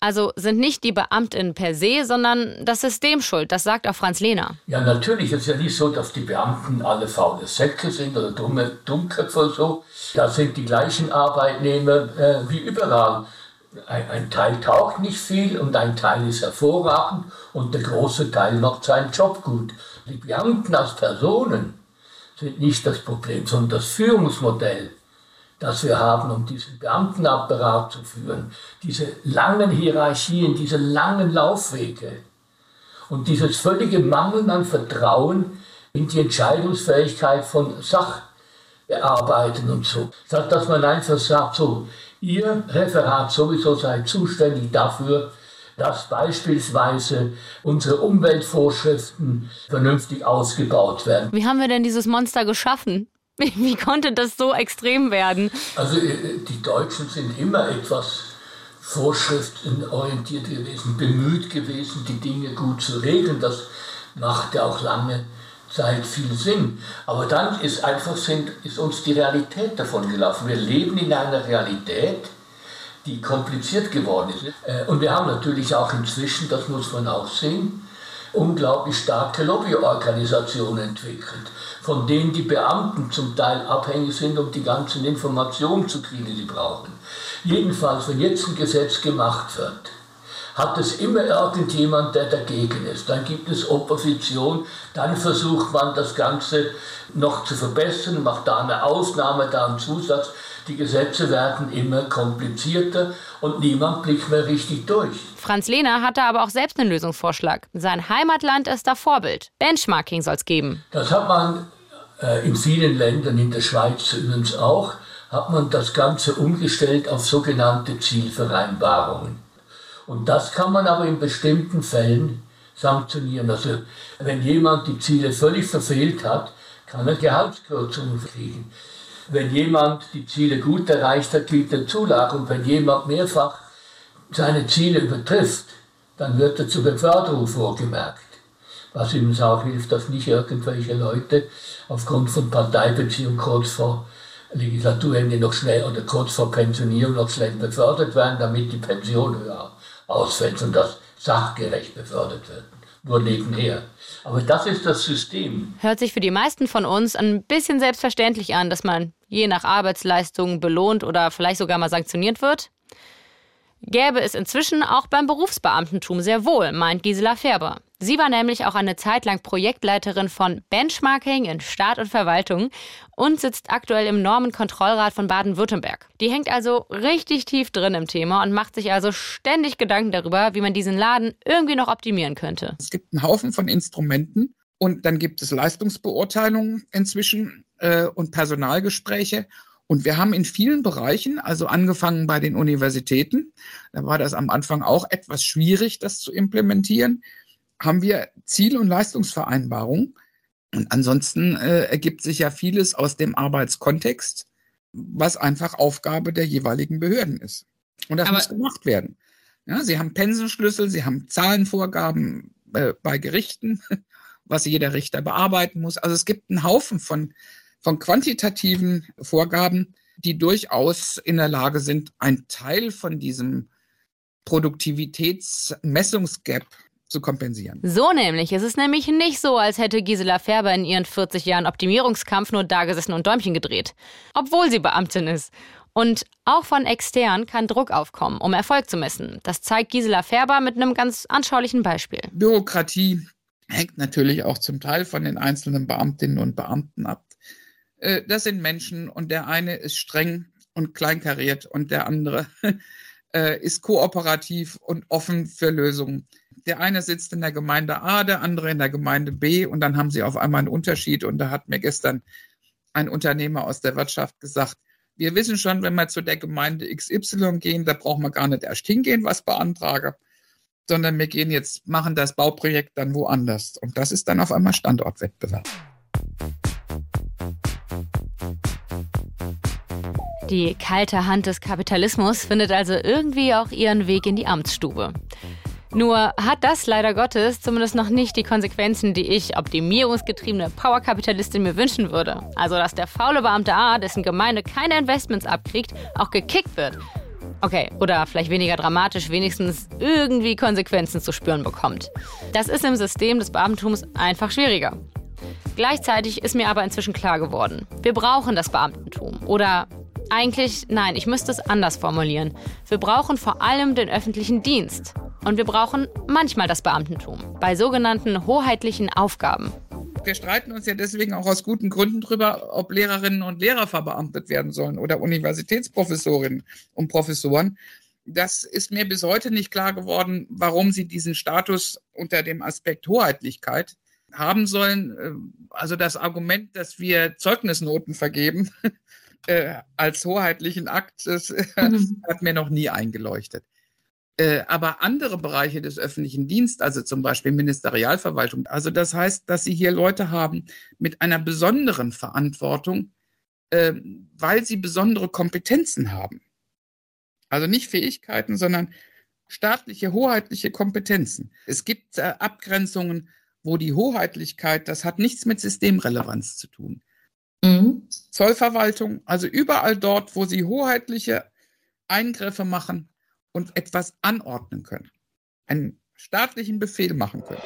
Also sind nicht die Beamtinnen per se, sondern das System schuld. Das sagt auch Franz Lehner. Ja, natürlich. Es ist ja nicht so, dass die Beamten alle faule Säcke sind oder dumme Dummköpfe oder so. Da sind die gleichen Arbeitnehmer äh, wie überall. Ein, ein, Teil taucht nicht viel und ein Teil ist hervorragend und der große Teil macht seinen Job gut. Die Beamten als Personen sind nicht das Problem, sondern das Führungsmodell, das wir haben, um diesen Beamtenapparat zu führen. Diese langen Hierarchien, diese langen Laufwege und dieses völlige Mangel an Vertrauen in die Entscheidungsfähigkeit von Sachbearbeiten und so. Dass man einfach sagt, so, Ihr Referat sowieso seid zuständig dafür, dass beispielsweise unsere Umweltvorschriften vernünftig ausgebaut werden. Wie haben wir denn dieses Monster geschaffen? *laughs* Wie, konnte das so extrem werden? Also äh, die Deutschen sind immer etwas vorschriftenorientiert gewesen, bemüht gewesen, die Dinge gut zu regeln. Das machte auch lange Zeit viel Sinn. Aber dann ist einfach sind, ist uns die Realität davon gelaufen. Wir leben in einer Realität, die kompliziert geworden ist. Äh, und wir haben natürlich auch inzwischen, das muss man auch sehen, unglaublich starke Lobbyorganisationen entwickelt, von denen die Beamten zum Teil abhängig sind, um die ganzen Informationen zu kriegen, die sie brauchen. Jedenfalls, wenn jetzt ein Gesetz gemacht wird, hat es immer irgendjemand, der dagegen ist. Dann gibt es Opposition, dann versucht man das Ganze noch zu verbessern, macht da eine Ausnahme, da einen Zusatz. Die Gesetze werden immer komplizierter und niemand blickt mehr richtig durch. Franz Lehner hatte aber auch selbst einen Lösungsvorschlag. Sein Heimatland ist da Vorbild. Benchmarking soll es geben. Das hat man äh, in vielen Ländern, in der Schweiz übrigens auch, hat man das Ganze umgestellt auf sogenannte Zielvereinbarungen. Und das kann man aber in bestimmten Fällen sanktionieren. Also wenn jemand die Ziele völlig verfehlt hat, kann er Gehaltskürzungen kriegen. Wenn jemand die Ziele gut erreicht hat, kriegt er Zulage. Und wenn jemand mehrfach seine Ziele übertrifft, dann wird er zur Beförderung vorgemerkt. Was übrigens auch hilft, dass nicht irgendwelche Leute aufgrund von Parteibeziehungen kurz vor Legislaturende noch schnell oder kurz vor Pensionierung noch schnell befördert werden, damit die Pension höher ausfällt. Und das sachgerecht befördert werden. Nur nebenher. Aber das ist das System. Hört sich für die meisten von uns ein bisschen selbstverständlich an, dass man je nach Arbeitsleistung belohnt oder vielleicht sogar mal sanktioniert wird? Gäbe es inzwischen auch beim Berufsbeamtentum sehr wohl, meint Gisela Färber. Sie war nämlich auch eine Zeit lang Projektleiterin von Benchmarking in Staat und Verwaltung und sitzt aktuell im Normenkontrollrat von Baden-Württemberg. Die hängt also richtig tief drin im Thema und macht sich also ständig Gedanken darüber, wie man diesen Laden irgendwie noch optimieren könnte. Es gibt einen Haufen von Instrumenten und dann gibt es Leistungsbeurteilungen inzwischen äh, und Personalgespräche. Und wir haben in vielen Bereichen, also angefangen bei den Universitäten, da war das am Anfang auch etwas schwierig, das zu implementieren, haben wir Ziel- und Leistungsvereinbarungen. Und ansonsten äh, ergibt sich ja vieles aus dem Arbeitskontext, was einfach Aufgabe der jeweiligen Behörden ist. Und das Aber muss gemacht werden. Ja, sie haben Pensenschlüssel, sie haben Zahlenvorgaben äh, bei Gerichten, *laughs* was jeder Richter bearbeiten muss. Also es gibt einen Haufen von von quantitativen Vorgaben, die durchaus in der Lage sind, ein Teil von diesem Produktivitätsmessungsgap zu kompensieren. So nämlich. Es ist nämlich nicht so, als hätte Gisela Färber in ihren 40 Jahren Optimierungskampf nur dagesessen und Däumchen gedreht. Obwohl sie Beamtin ist. Und auch von extern kann Druck aufkommen, um Erfolg zu messen. Das zeigt Gisela Färber mit einem ganz anschaulichen Beispiel. Bürokratie hängt natürlich auch zum Teil von den einzelnen Beamtinnen und Beamten ab. Äh, das sind Menschen und der eine ist streng und kleinkariert und der andere *laughs* äh, ist kooperativ und offen für Lösungen. Der eine sitzt in der Gemeinde A, der andere in der Gemeinde B und dann haben sie auf einmal einen Unterschied. Und da hat mir gestern ein Unternehmer aus der Wirtschaft gesagt, wir wissen schon, wenn wir zu der Gemeinde XY gehen, da brauchen wir gar nicht erst hingehen, was beantrage, sondern wir gehen jetzt, machen das Bauprojekt dann woanders. Und das ist dann auf einmal Standortwettbewerb. Die kalte Hand des Kapitalismus findet also irgendwie auch ihren Weg in die Amtsstube. Nur hat das leider Gottes zumindest noch nicht die Konsequenzen, die ich, optimierungsgetriebene Powerkapitalistin, mir wünschen würde. Also, dass der faule Beamte A, dessen Gemeinde keine Investments abkriegt, auch gekickt wird. Okay, oder vielleicht weniger dramatisch, wenigstens irgendwie Konsequenzen zu spüren bekommt. Das ist im System des Beamtentums einfach schwieriger. Gleichzeitig ist mir aber inzwischen klar geworden, wir brauchen das Beamtentum. Oder eigentlich, nein, ich müsste es anders formulieren. Wir brauchen vor allem den öffentlichen Dienst. Und wir brauchen manchmal das Beamtentum bei sogenannten hoheitlichen Aufgaben. Wir streiten uns ja deswegen auch aus guten Gründen darüber, ob Lehrerinnen und Lehrer verbeamtet werden sollen oder Universitätsprofessorinnen und Professoren. Das ist mir bis heute nicht klar geworden, warum sie diesen Status unter dem Aspekt Hoheitlichkeit haben sollen. Also das Argument, dass wir Zeugnisnoten vergeben, *laughs* äh, als hoheitlichen Akt, das *laughs* mhm. hat mir noch nie eingeleuchtet. Äh, aber andere Bereiche des öffentlichen Dienstes, also zum Beispiel Ministerialverwaltung, also das heißt, dass Sie hier Leute haben mit einer besonderen Verantwortung, äh, weil sie besondere Kompetenzen haben. Also nicht Fähigkeiten, sondern staatliche, hoheitliche Kompetenzen. Es gibt äh, Abgrenzungen, wo die Hoheitlichkeit, das hat nichts mit Systemrelevanz zu tun. Mhm. Zollverwaltung, also überall dort, wo sie hoheitliche Eingriffe machen und etwas anordnen können, einen staatlichen Befehl machen können.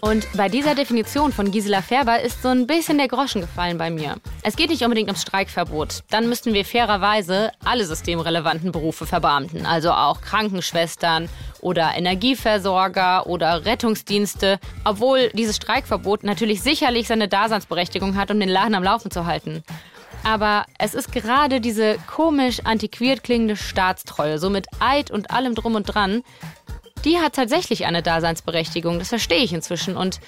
Und bei dieser Definition von Gisela Färber ist so ein bisschen der Groschen gefallen bei mir. Es geht nicht unbedingt ums Streikverbot. Dann müssten wir fairerweise alle systemrelevanten Berufe verbeamten, also auch Krankenschwestern oder Energieversorger oder Rettungsdienste, obwohl dieses Streikverbot natürlich sicherlich seine Daseinsberechtigung hat, um den Laden am Laufen zu halten. Aber es ist gerade diese komisch antiquiert klingende Staatstreue, so mit Eid und allem drum und dran, die hat tatsächlich eine Daseinsberechtigung, das verstehe ich inzwischen. Und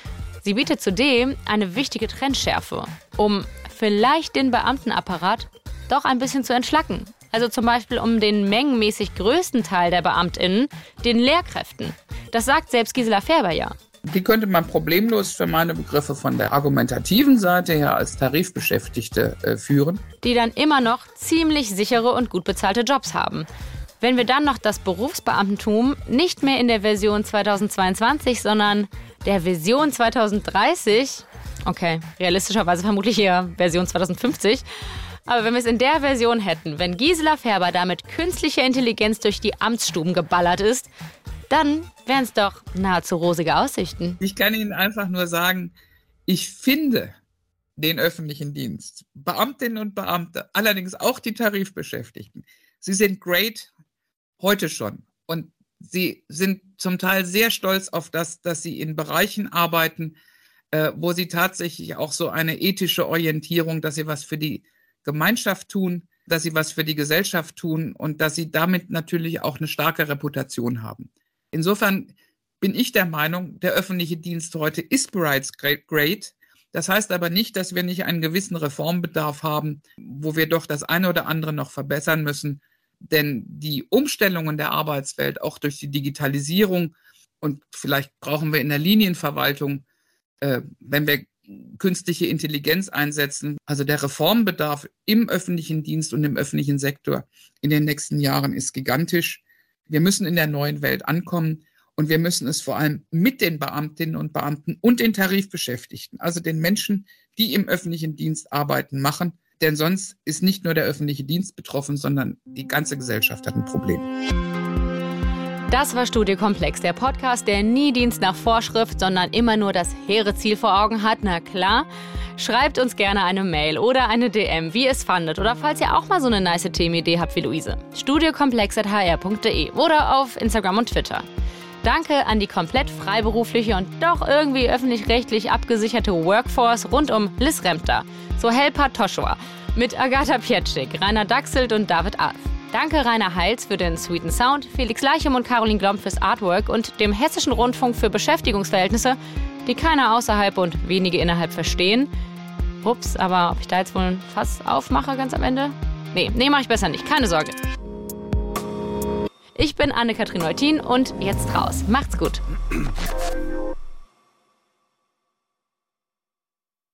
sie bietet zudem eine wichtige Trendschärfe, um vielleicht den Beamtenapparat doch ein bisschen zu entschlacken. Also zum Beispiel um den mengenmäßig größten Teil der BeamtInnen, den Lehrkräften. Das sagt selbst Gisela Färber ja. Die könnte man problemlos für meine Begriffe von der argumentativen Seite her als Tarifbeschäftigte äh, führen. Die dann immer noch ziemlich sichere und gut bezahlte Jobs haben. Wenn wir dann noch das Berufsbeamtentum nicht mehr in der Version 2022, sondern der Version 2030, okay, realistischerweise vermutlich eher Version 2050, Aber wenn wir es in der Version hätten, wenn Gisela Färber damit künstliche Intelligenz durch die Amtsstuben geballert ist, dann wären es doch nahezu rosige Aussichten. Ich kann Ihnen einfach nur sagen, ich finde den öffentlichen Dienst, Beamtinnen und Beamte, allerdings auch die Tarifbeschäftigten, sie sind great heute schon. Und sie sind zum Teil sehr stolz auf das, dass sie in Bereichen arbeiten, äh, wo sie tatsächlich auch so eine ethische Orientierung, dass sie was für die Gemeinschaft tun, dass sie was für die Gesellschaft tun und dass sie damit natürlich auch eine starke Reputation haben. Insofern bin ich der Meinung, der öffentliche Dienst heute ist bereits great. Das heißt aber nicht, dass wir nicht einen gewissen Reformbedarf haben, wo wir doch das eine oder andere noch verbessern müssen. Denn die Umstellungen der Arbeitswelt, auch durch die Digitalisierung und vielleicht brauchen wir in der Linienverwaltung, äh, wenn wir künstliche Intelligenz einsetzen, also der Reformbedarf im öffentlichen Dienst und im öffentlichen Sektor in den nächsten Jahren ist gigantisch. Wir müssen in der neuen Welt ankommen und wir müssen es vor allem mit den Beamtinnen und Beamten und den Tarifbeschäftigten, also den Menschen, die im öffentlichen Dienst arbeiten, machen. Denn sonst ist nicht nur der öffentliche Dienst betroffen, sondern die ganze Gesellschaft hat ein Problem. Das war Studiokomplex, der Podcast, der nie Dienst nach Vorschrift, sondern immer nur das hehre Ziel vor Augen hat. Na klar. Schreibt uns gerne eine Mail oder eine DM, wie ihr es fandet. Oder falls ihr auch mal so eine nice Themenidee habt wie Luise. Studiokomplex.hr.de oder auf Instagram und Twitter. Danke an die komplett freiberufliche und doch irgendwie öffentlich-rechtlich abgesicherte Workforce rund um Liz Remter, Sohelpa Toschua, mit Agatha Pietschik, Rainer Dachselt und David Alf. Danke Rainer Heils für den sweeten Sound, Felix Leichem und Caroline Glomb fürs Artwork und dem Hessischen Rundfunk für Beschäftigungsverhältnisse, die keiner außerhalb und wenige innerhalb verstehen. Ups, aber ob ich da jetzt wohl ein Fass aufmache ganz am Ende? Nee, nee, mach ich besser nicht. Keine Sorge. Ich bin Anne-Kathrin Neutin und jetzt raus. Macht's gut.